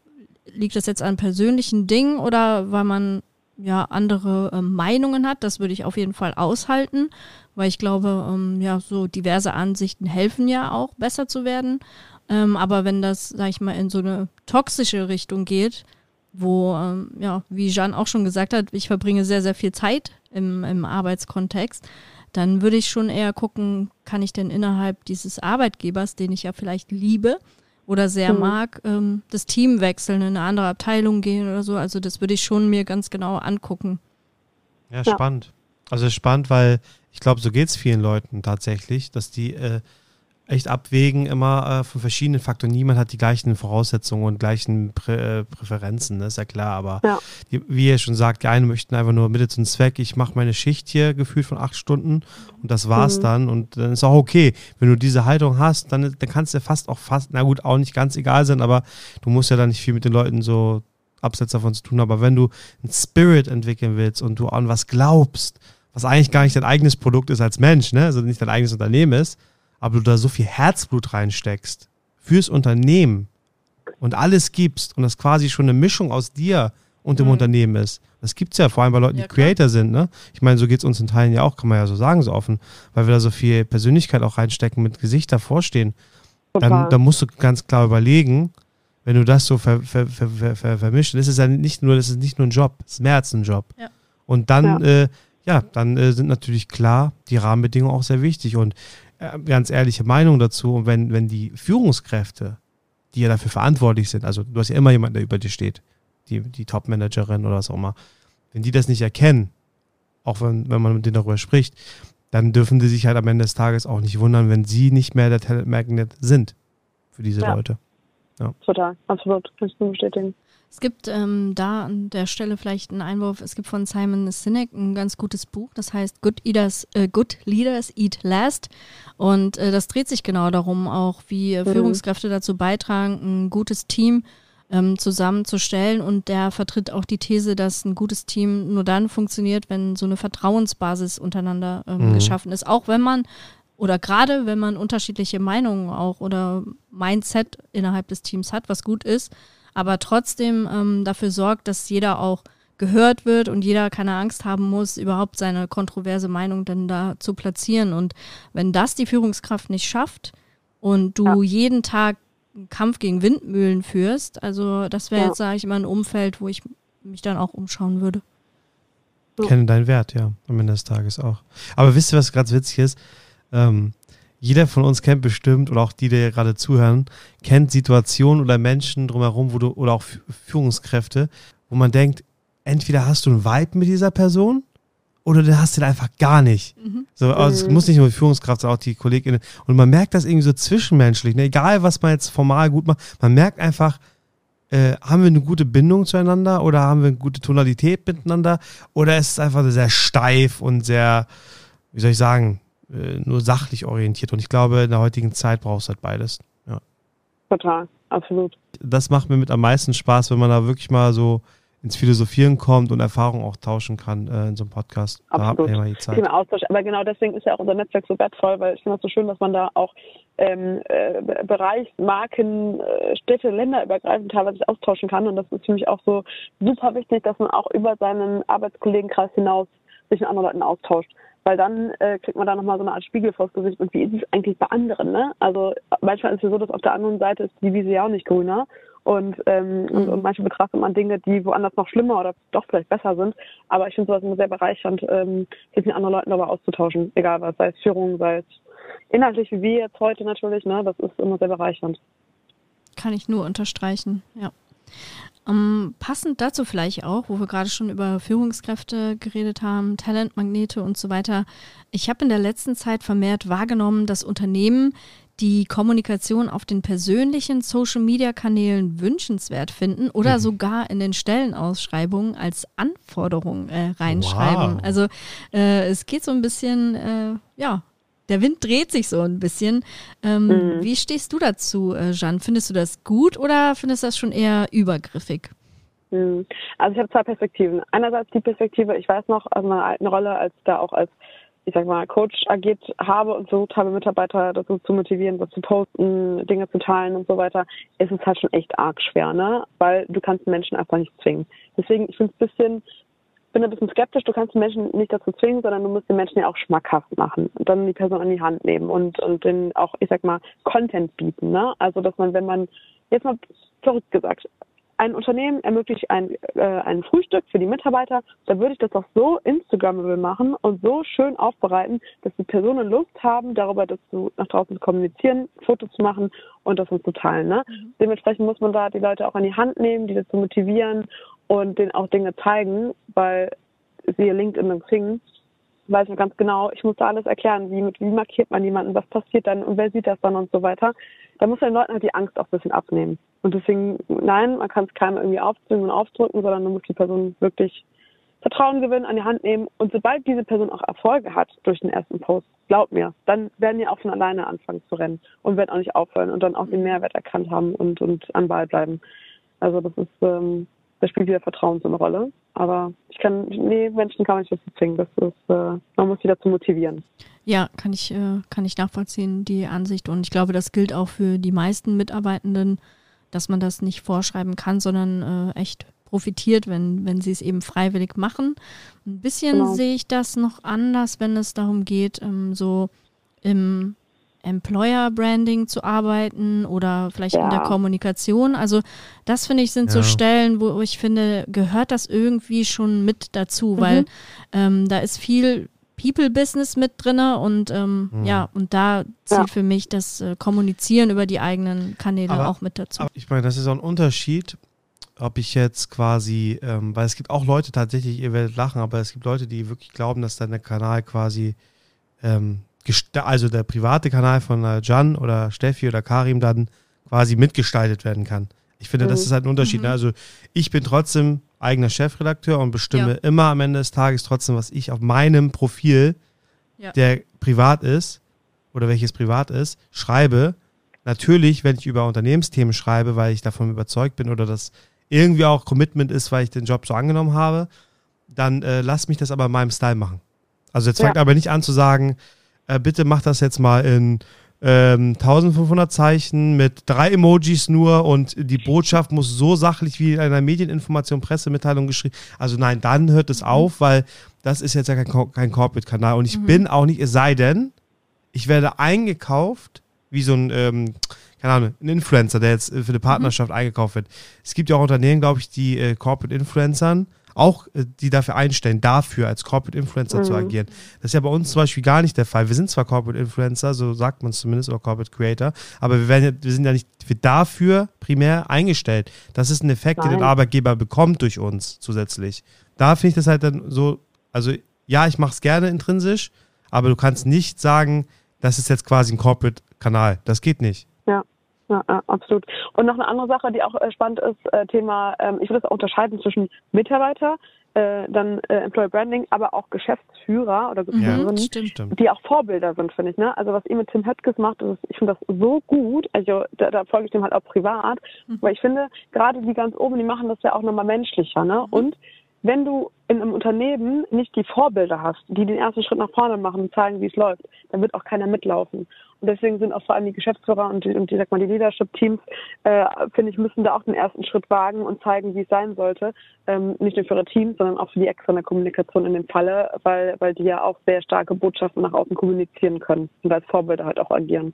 liegt das jetzt an persönlichen Dingen oder weil man ja andere äh, Meinungen hat. Das würde ich auf jeden Fall aushalten, weil ich glaube, ähm, ja, so diverse Ansichten helfen ja auch, besser zu werden. Ähm, aber wenn das, sag ich mal, in so eine toxische Richtung geht, wo, ähm, ja, wie Jean auch schon gesagt hat, ich verbringe sehr, sehr viel Zeit im, im Arbeitskontext, dann würde ich schon eher gucken, kann ich denn innerhalb dieses Arbeitgebers, den ich ja vielleicht liebe oder sehr mhm. mag, ähm, das Team wechseln, in eine andere Abteilung gehen oder so. Also das würde ich schon mir ganz genau angucken. Ja, ja. spannend. Also spannend, weil ich glaube, so geht es vielen Leuten tatsächlich, dass die äh, echt abwägen immer äh, von verschiedenen Faktoren. Niemand hat die gleichen Voraussetzungen und gleichen Prä äh, Präferenzen, das ist ja klar. Aber Ja. die, wie ihr schon sagt, die einen möchten einfach nur Mittel zum Zweck. Ich mache meine Schicht hier gefühlt von acht Stunden und das war's Mhm. dann. Und dann ist auch okay. Wenn du diese Haltung hast, dann, dann kannst du ja fast auch fast, na gut, auch nicht ganz egal sein, aber du musst ja dann nicht viel mit den Leuten so abseits davon zu tun. haben. Aber wenn du einen Spirit entwickeln willst und du an was glaubst, was eigentlich gar nicht dein eigenes Produkt ist als Mensch, ne? also nicht dein eigenes Unternehmen ist, aber du da so viel Herzblut reinsteckst fürs Unternehmen und alles gibst und das quasi schon eine Mischung aus dir und dem Mhm. Unternehmen ist. Das gibt's ja vor allem bei Leuten, Ja, die klar. Creator sind. Ne? Ich meine, so geht's uns in Teilen ja auch, kann man ja so sagen, so offen, weil wir da so viel Persönlichkeit auch reinstecken, mit Gesicht davor stehen. Dann, dann musst du ganz klar überlegen, wenn du das so ver, ver, ver, ver, ver, vermischt, das ist ja nicht nur, das ist nicht nur ein Job, das ist mehr als ein Job. Ja. Und dann, Ja. ja, äh, ja dann äh, sind natürlich klar die Rahmenbedingungen auch sehr wichtig und ganz ehrliche Meinung dazu. Und wenn, wenn die Führungskräfte, die ja dafür verantwortlich sind, also du hast ja immer jemanden, der über dir steht, die, die Top-Managerin oder was auch immer, wenn die das nicht erkennen, auch wenn, wenn man mit denen darüber spricht, dann dürfen die sich halt am Ende des Tages auch nicht wundern, wenn sie nicht mehr der Talent Magnet sind für diese Ja. Leute. Total, absolut. Kann ich nur bestätigen. Es gibt ähm, da an der Stelle vielleicht einen Einwurf. Es gibt von Simon Sinek ein ganz gutes Buch, das heißt Good, Eaters, äh, Good Leaders Eat Last. Und äh, das dreht sich genau darum, auch wie äh, Mhm. Führungskräfte dazu beitragen, ein gutes Team ähm, zusammenzustellen. Und der vertritt auch die These, dass ein gutes Team nur dann funktioniert, wenn so eine Vertrauensbasis untereinander ähm, Mhm. geschaffen ist. Auch wenn man oder gerade wenn man unterschiedliche Meinungen auch oder Mindset innerhalb des Teams hat, was gut ist, aber trotzdem ähm, dafür sorgt, dass jeder auch gehört wird und jeder keine Angst haben muss, überhaupt seine kontroverse Meinung dann da zu platzieren. Und wenn das die Führungskraft nicht schafft und du Ja. jeden Tag einen Kampf gegen Windmühlen führst, also das wäre Ja. jetzt, sage ich mal, ein Umfeld, wo ich mich dann auch umschauen würde. Kenne deinen Wert, ja, am Ende des Tages auch. Aber wisst ihr, was ganz witzig ist? Ähm, jeder von uns kennt bestimmt, oder auch die, die gerade zuhören, kennt Situationen oder Menschen drumherum, wo du, oder auch Fü- Führungskräfte, wo man denkt, entweder hast du einen Vibe mit dieser Person oder du hast den einfach gar nicht. So, also es Mhm. muss nicht nur die Führungskraft sein, auch die KollegInnen. Und man merkt das irgendwie so zwischenmenschlich, ne? egal was man jetzt formal gut macht, man merkt einfach, äh, haben wir eine gute Bindung zueinander oder haben wir eine gute Tonalität miteinander oder ist es einfach sehr steif und sehr, wie soll ich sagen, äh, nur sachlich orientiert. Und ich glaube, in der heutigen Zeit brauchst du halt beides. Ja. Total, absolut. Das macht mir mit am meisten Spaß, wenn man da wirklich mal so ins Philosophieren kommt und Erfahrungen auch tauschen kann äh, in so einem Podcast. Da hat man Absolut. ja die Zeit. Thema Austausch. Aber genau deswegen ist ja auch unser Netzwerk so wertvoll, weil ich finde das so schön, dass man da auch ähm, äh, Bereich, Marken, äh, Städte, Länder übergreifend teilweise austauschen kann. Und das ist für mich auch so super wichtig, dass man auch über seinen Arbeitskollegenkreis hinaus sich mit anderen Leuten austauscht. Weil dann äh, kriegt man da nochmal so eine Art Spiegel vors Gesicht. Und wie ist es eigentlich bei anderen? Ne? Also manchmal ist es so, dass auf der anderen Seite ist die Wiese ja auch nicht grüner. Und, ähm, und, und manchmal betrachtet man Dinge, die woanders noch schlimmer oder doch vielleicht besser sind. Aber ich finde sowas immer sehr bereichernd, ähm, sich mit anderen Leuten darüber auszutauschen. Egal was, sei es Führung, sei es inhaltlich wie wir jetzt heute natürlich, ne? Das ist immer sehr bereichernd. Kann ich nur unterstreichen, ja. Ähm, passend dazu vielleicht auch, wo wir gerade schon über Führungskräfte geredet haben, Talentmagnete und so weiter. Ich habe in der letzten Zeit vermehrt wahrgenommen, dass Unternehmen die Kommunikation auf den persönlichen Social-Media-Kanälen wünschenswert finden oder Mhm. sogar in den Stellenausschreibungen als Anforderung äh, reinschreiben. Wow. Also äh, es geht so ein bisschen, äh, ja, der Wind dreht sich so ein bisschen. Ähm, Mhm. Wie stehst du dazu, äh, Jeanne? Findest du das gut oder findest du das schon eher übergriffig? Hm. Also ich habe zwei Perspektiven. Einerseits die Perspektive, ich weiß noch aus meiner alten Rolle, als ich da auch als, ich sag mal, Coach agiert habe und versucht habe, Mitarbeiter dazu zu motivieren, was zu posten, Dinge zu teilen und so weiter, ist es halt schon echt arg schwer, ne? Weil du kannst Menschen einfach nicht zwingen. Deswegen, ich finde es ein bisschen, bin ein bisschen skeptisch, du kannst die Menschen nicht dazu zwingen, sondern du musst den Menschen ja auch schmackhaft machen und dann die Person an die Hand nehmen und, und den auch, ich sag mal, Content bieten, ne? Also, dass man, wenn man, jetzt mal verrückt gesagt, ein Unternehmen ermöglicht ein, äh, ein Frühstück für die Mitarbeiter, dann würde ich das auch so Instagrammable machen und so schön aufbereiten, dass die Personen Lust haben, darüber das zu, nach draußen zu kommunizieren, Fotos zu machen und das uns zu teilen. Ne? Dementsprechend muss man da die Leute auch an die Hand nehmen, die dazu motivieren und denen auch Dinge zeigen, weil siehe LinkedIn und Xing, weiß man ganz genau, ich muss da alles erklären, wie, mit, wie markiert man jemanden, was passiert dann und wer sieht das dann und so weiter. Da muss den Leuten halt die Angst auch ein bisschen abnehmen. Und deswegen, nein, man kann es keinem irgendwie aufzwingen und aufdrücken, sondern man muss die Person wirklich Vertrauen gewinnen, an die Hand nehmen. Und sobald diese Person auch Erfolge hat durch den ersten Post, glaub mir, dann werden die auch von alleine anfangen zu rennen und werden auch nicht aufhören und dann auch den Mehrwert erkannt haben und, und an Ball bleiben. Also das ist, ähm, da spielt wieder Vertrauen so eine Rolle. Aber ich kann, nee, Menschen kann man nicht dazu zwingen. Das ist, äh, man muss sie dazu motivieren. Ja, kann ich, äh, kann ich nachvollziehen, die Ansicht. Und ich glaube, das gilt auch für die meisten Mitarbeitenden, dass man das nicht vorschreiben kann, sondern äh, echt profitiert, wenn, wenn sie es eben freiwillig machen. Ein bisschen genau. sehe ich das noch anders, wenn es darum geht, ähm, so im Employer Branding zu arbeiten oder vielleicht ja. in der Kommunikation. Also das finde ich sind ja. so Stellen, wo ich finde, gehört das irgendwie schon mit dazu, mhm. weil ähm, da ist viel People-Business mit drin und ähm, mhm. ja, und da zählt ja. für mich das äh, Kommunizieren über die eigenen Kanäle aber, auch mit dazu. ich meine, das ist auch ein Unterschied, ob ich jetzt quasi, ähm, weil es gibt auch Leute tatsächlich, ihr werdet lachen, aber es gibt Leute, die wirklich glauben, dass dein Kanal quasi ähm, also der private Kanal von äh, Jan oder Steffi oder Karim dann quasi mitgestaltet werden kann. Ich finde, mhm. das ist halt ein Unterschied. Ne? Mhm. Ne? Also ich bin trotzdem eigener Chefredakteur und bestimme ja. immer am Ende des Tages trotzdem, was ich auf meinem Profil, ja. der privat ist oder welches privat ist, schreibe. Natürlich, wenn ich über Unternehmensthemen schreibe, weil ich davon überzeugt bin oder das irgendwie auch Commitment ist, weil ich den Job so angenommen habe, dann äh, lass mich das aber in meinem Style machen. Also jetzt fängt ja. aber nicht an zu sagen, äh, bitte mach das jetzt mal in ähm, 1500 Zeichen mit drei Emojis nur und die Botschaft muss so sachlich wie in einer Medieninformation, Pressemitteilung geschrieben. Also nein, dann hört es mhm. auf, weil das ist jetzt ja kein, kein Corporate-Kanal und ich mhm. bin auch nicht, es sei denn, ich werde eingekauft wie so ein, ähm, keine Ahnung, ein Influencer, der jetzt für eine Partnerschaft mhm. eingekauft wird. Es gibt ja auch Unternehmen, glaube ich, die äh, Corporate-Influencern auch äh, die dafür einstellen, dafür als Corporate Influencer mhm. zu agieren. Das ist ja bei uns zum Beispiel gar nicht der Fall. Wir sind zwar Corporate Influencer, so sagt man es zumindest, oder Corporate Creator, aber wir, werden, wir sind ja nicht dafür primär eingestellt. Das ist ein Effekt, Nein. den der Arbeitgeber bekommt durch uns zusätzlich. Da finde ich das halt dann so, also ja, ich mache es gerne intrinsisch, aber du kannst nicht sagen, das ist jetzt quasi ein Corporate-Kanal. Das geht nicht. Ja. Absolut. Und noch eine andere Sache, die auch äh, spannend ist, äh, Thema, ähm, ich würde es auch unterscheiden zwischen Mitarbeiter, äh, dann Employer Branding, aber auch Geschäftsführer oder Geschäftsführerinnen, ja, die auch Vorbilder sind, finde ich. Ne? Also was ihr mit Tim Höttges macht, ist, ich finde das so gut. Also da, da folge ich dem halt auch privat, mhm. weil ich finde, gerade die ganz oben, die machen das ja auch nochmal menschlicher. Ne? Mhm. Und wenn du in einem Unternehmen nicht die Vorbilder hast, die den ersten Schritt nach vorne machen und zeigen, wie es läuft, dann wird auch keiner mitlaufen. Deswegen sind auch vor allem die Geschäftsführer und die, und die, sag mal, die Leadership-Teams, äh, finde ich, müssen da auch den ersten Schritt wagen und zeigen, wie es sein sollte. Ähm, nicht nur für ihre Teams, sondern auch für die externe Kommunikation in dem Falle, weil, weil die ja auch sehr starke Botschaften nach außen kommunizieren können und als Vorbilder halt auch agieren.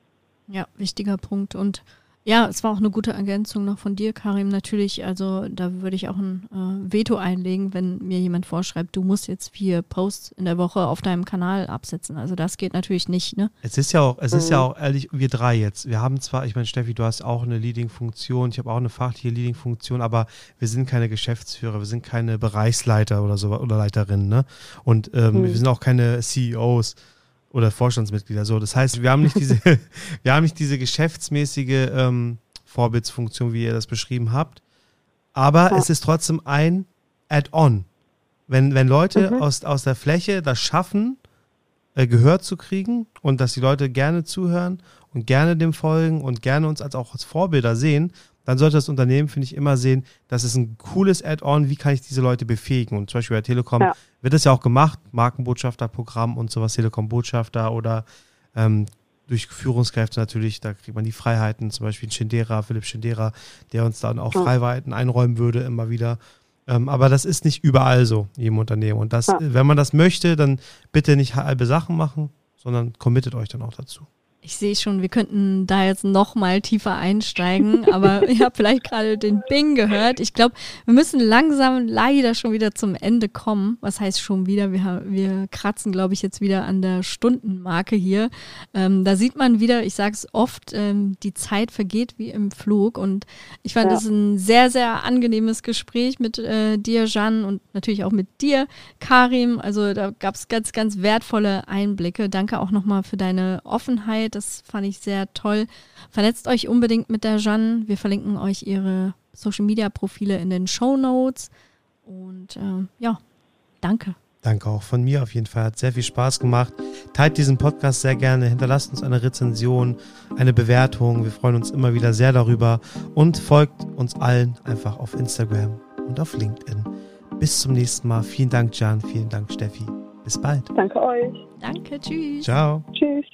Ja, wichtiger Punkt. Und ja, es war auch eine gute Ergänzung noch von dir, Karim. Natürlich, also da würde ich auch ein äh, Veto einlegen, wenn mir jemand vorschreibt, du musst jetzt vier Posts in der Woche auf deinem Kanal absetzen. Also das geht natürlich nicht, ne? Es ist ja auch, es ist ja auch ehrlich, wir drei jetzt. Wir haben zwar, ich meine, Steffi, du hast auch eine Leading-Funktion, ich habe auch eine fachliche Leading-Funktion, aber wir sind keine Geschäftsführer, wir sind keine Bereichsleiter oder so oder Leiterinnen, ne? Und ähm, mhm. wir sind auch keine CEOs oder Vorstandsmitglieder. So, das heißt, wir haben nicht diese, *laughs* *laughs* wir haben nicht diese geschäftsmäßige ähm, Vorbildsfunktion, wie ihr das beschrieben habt. Aber ja. es ist trotzdem ein Add-on. Wenn, wenn Leute mhm. aus, aus der Fläche das schaffen, äh, Gehör zu kriegen und dass die Leute gerne zuhören und gerne dem folgen und gerne uns als auch als Vorbilder sehen, dann sollte das Unternehmen, finde ich, immer sehen, das ist ein cooles Add-on, wie kann ich diese Leute befähigen? Und zum Beispiel bei Telekom ja. wird das ja auch gemacht, Markenbotschafterprogramm und sowas, Telekom-Botschafter oder ähm, durch Führungskräfte natürlich, da kriegt man die Freiheiten, zum Beispiel Schindera, Philipp Schindera, der uns dann auch Freiheiten einräumen würde, immer wieder. Ähm, aber das ist nicht überall so, in jedem Unternehmen. Und das, ja. wenn man das möchte, dann bitte nicht halbe Sachen machen, sondern committet euch dann auch dazu. Ich sehe schon, wir könnten da jetzt noch mal tiefer einsteigen, *laughs* aber ihr habt vielleicht gerade den Bing gehört. Ich glaube, wir müssen langsam leider schon wieder zum Ende kommen. Was heißt schon wieder? Wir, wir kratzen, glaube ich, jetzt wieder an der Stundenmarke hier. Ähm, da sieht man wieder, ich sage es oft, ähm, die Zeit vergeht wie im Flug. Und ich fand es ja. ein sehr, sehr angenehmes Gespräch mit äh, dir, Jeanne, und natürlich auch mit dir, Karim. Also da gab es ganz, ganz wertvolle Einblicke. Danke auch nochmal für deine Offenheit das fand ich sehr toll. Vernetzt euch unbedingt mit der Jeanne. Wir verlinken euch ihre Social Media Profile in den Show Notes. Und äh, ja, danke. Danke auch von mir auf jeden Fall. Hat sehr viel Spaß gemacht. Teilt diesen Podcast sehr gerne. Hinterlasst uns eine Rezension, eine Bewertung. Wir freuen uns immer wieder sehr darüber. Und folgt uns allen einfach auf Instagram und auf LinkedIn. Bis zum nächsten Mal. Vielen Dank, Jan. Vielen Dank, Steffi. Bis bald. Danke euch. Danke. Tschüss. Ciao. Tschüss.